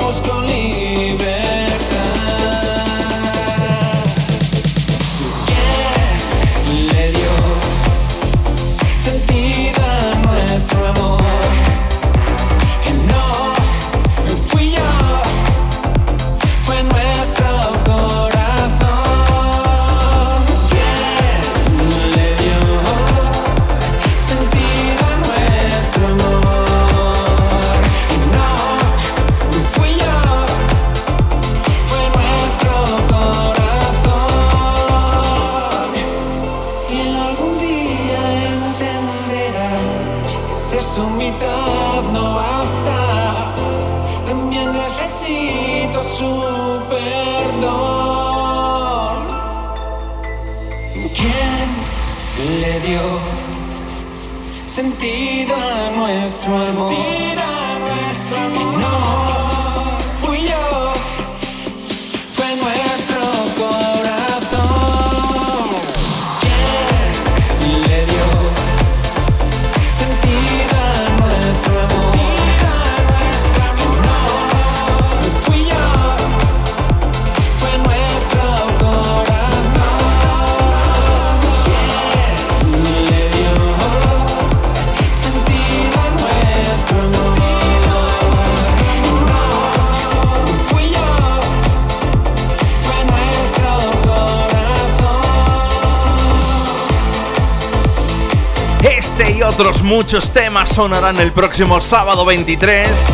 muchos temas sonarán el próximo sábado 23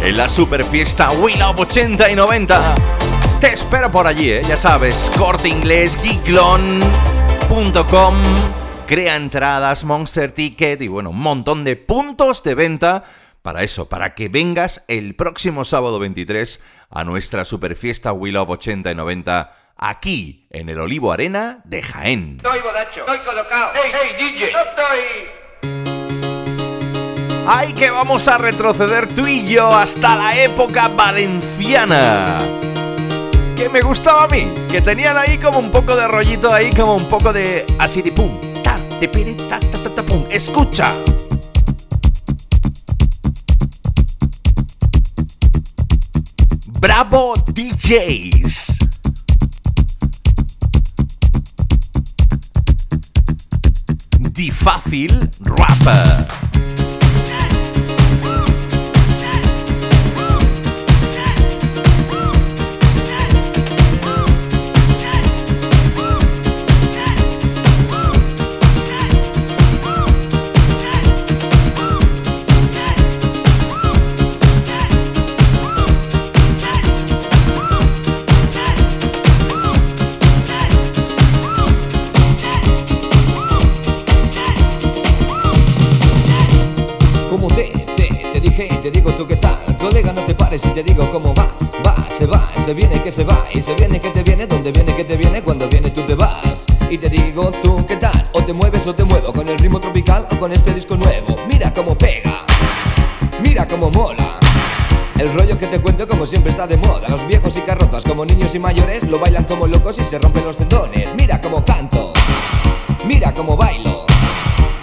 en la super fiesta We Love 80 y 90. Te espero por allí, ¿eh? ya sabes, corte inglés, geeklon.com, crea entradas, Monster Ticket y bueno, un montón de puntos de venta para eso, para que vengas el próximo sábado 23 a nuestra super fiesta We Love 80 y 90 aquí en el Olivo Arena de Jaén. Estoy bodacho, estoy colocado. ¡Hey, hey, DJ! ¡No estoy! ¡Ay, que vamos a retroceder tú y yo hasta la época valenciana! Que me gustaba a mí, que tenían ahí como un poco de rollito ahí, como un poco de así de pum, ta, te piri, ta, ta, ta, ta, pum. ¡Escucha! ¡Bravo DJs! Di Fácil Rapper. Te digo cómo va Va, se va, se viene que se va Y se viene que te viene, donde viene que te viene Cuando viene tú te vas Y te digo tú qué tal O te mueves o te muevo Con el ritmo tropical o con este disco nuevo Mira cómo pega Mira cómo mola El rollo que te cuento como siempre está de moda. Los viejos y carrozas como niños y mayores lo bailan como locos y se rompen los tendones. Mira cómo canto, mira cómo bailo.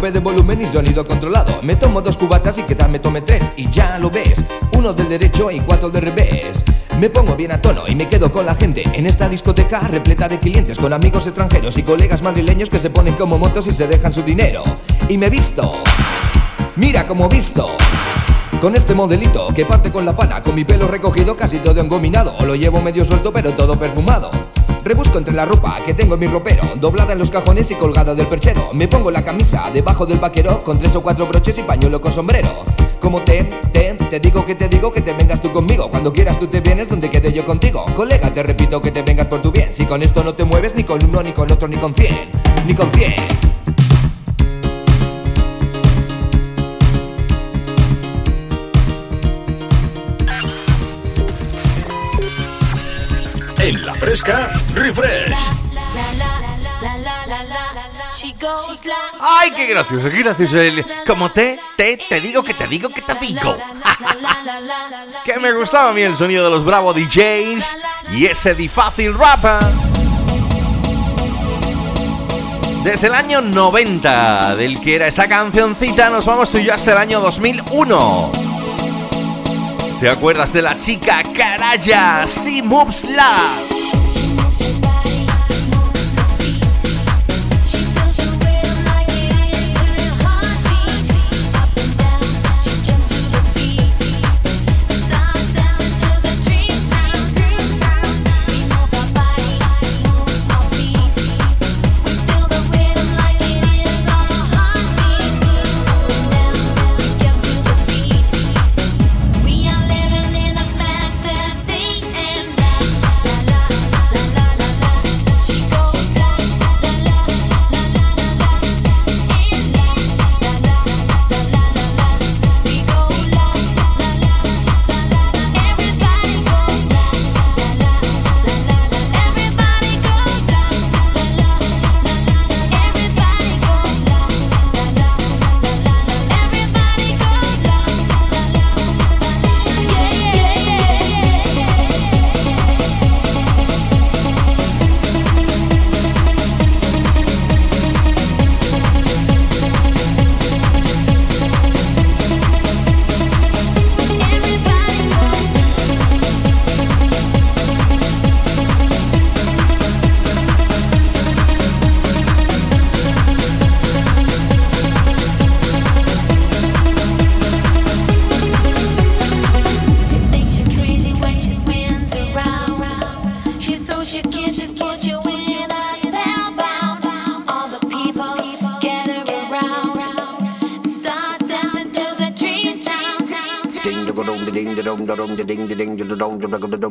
de volumen y sonido controlado. Me tomo dos cubatas y quizás me tome tres Y ya lo ves, uno del derecho y cuatro del revés. Me pongo bien a tono y me quedo con la gente. En esta discoteca repleta de clientes Con amigos extranjeros y colegas madrileños Que se ponen como motos y se dejan su dinero. Y me visto, mira como visto. Con este modelito que parte con la pana, con mi pelo recogido casi todo engominado. Lo llevo medio suelto pero todo perfumado. Rebusco entre la ropa que tengo en mi ropero, doblada en los cajones y colgada del perchero. Me pongo la camisa debajo del vaquero con tres o cuatro broches y pañuelo con sombrero. Como te, te, te digo que te digo que te vengas tú conmigo. Cuando quieras tú te vienes donde quede yo contigo. Colega, te repito que te vengas por tu bien. Si con esto no te mueves ni con uno, ni con otro, ni con cien, ni con cien. En la fresca, refresh. ¡Ay, qué gracioso, qué gracioso! El- Como te, te, te digo que te digo que te digo. [laughs] Que me gustaba a mí el sonido de los Bravo DJs y ese difácil rap. Desde el año 90, del que era esa cancioncita, nos vamos tú y yo hasta el año 2001. ¿Te acuerdas de la chica Caraya? Si moves la.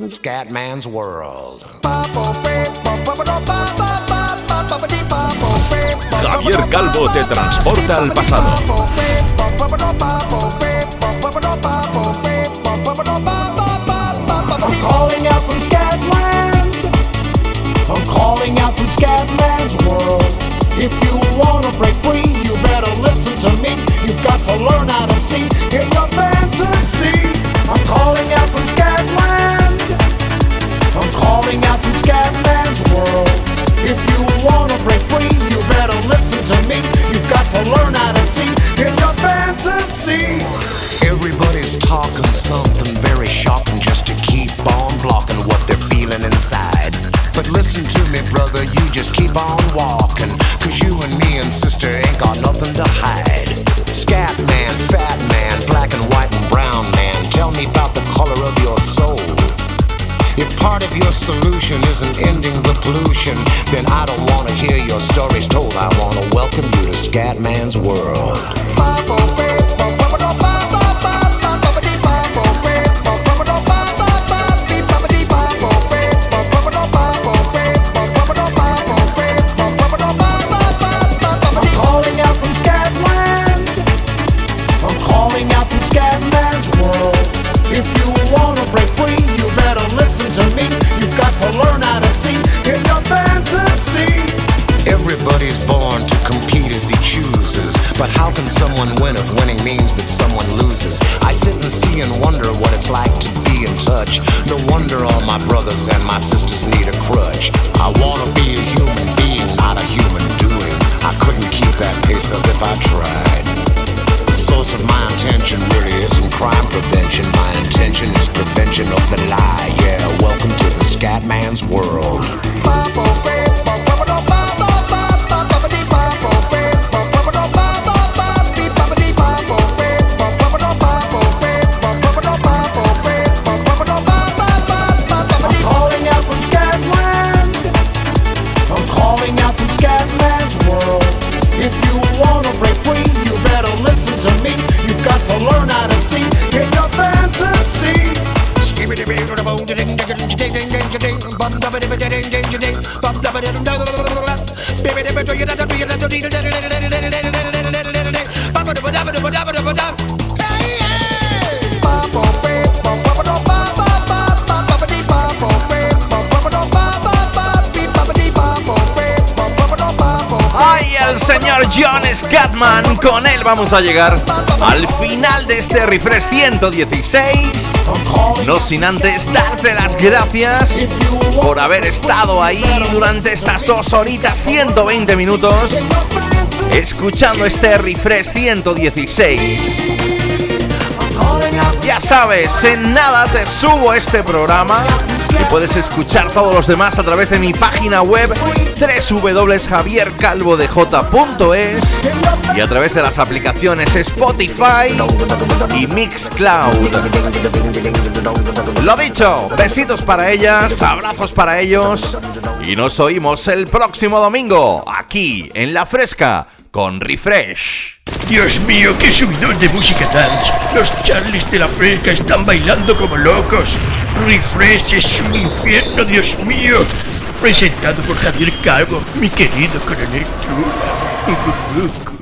Dong dong Scatman's World. Javier Calvo te transporta al pasado. I'm calling out from Scatland. I'm calling out from Scatman's world. If you wanna break free, you better listen to me. You've got to learn how to see in your fantasy. Talking something very shocking just to keep on blocking what they're feeling inside. But listen to me, brother, you just keep on walking. Cause you and me and sister ain't got nothing to hide. Scat man, fat man, black and white and brown man, tell me about the color of your soul. If part of your solution isn't ending the pollution, then I don't wanna hear your stories told. I wanna welcome you to Scatman's world. Like to be in touch. No wonder all my brothers and my sisters need a crutch. I wanna be a human being, not a human doing. I couldn't keep that pace up if I tried. The source of my intention really isn't crime prevention. My intention is prevention of the lie. Yeah, welcome to the Scatman's world. John Scatman! Con él vamos a llegar al final de este refresh 116. No sin antes darte las gracias por haber estado ahí durante estas dos horitas 120 minutos escuchando este refresh 116. Ya sabes, en nada te subo este programa y puedes escuchar todos los demás a través de mi página web www.javiercalvodej.es y a través de las aplicaciones Spotify y Mixcloud. Lo dicho, besitos para ellas, abrazos para ellos y nos oímos el próximo domingo aquí en La Fresca con Refresh. Dios mío, qué subidón de música dance. Los Charlies de la Fresca están bailando como locos. Refresh es un infierno, Dios mío. Presentado por Javier Calvo, mi querido coronel Trula.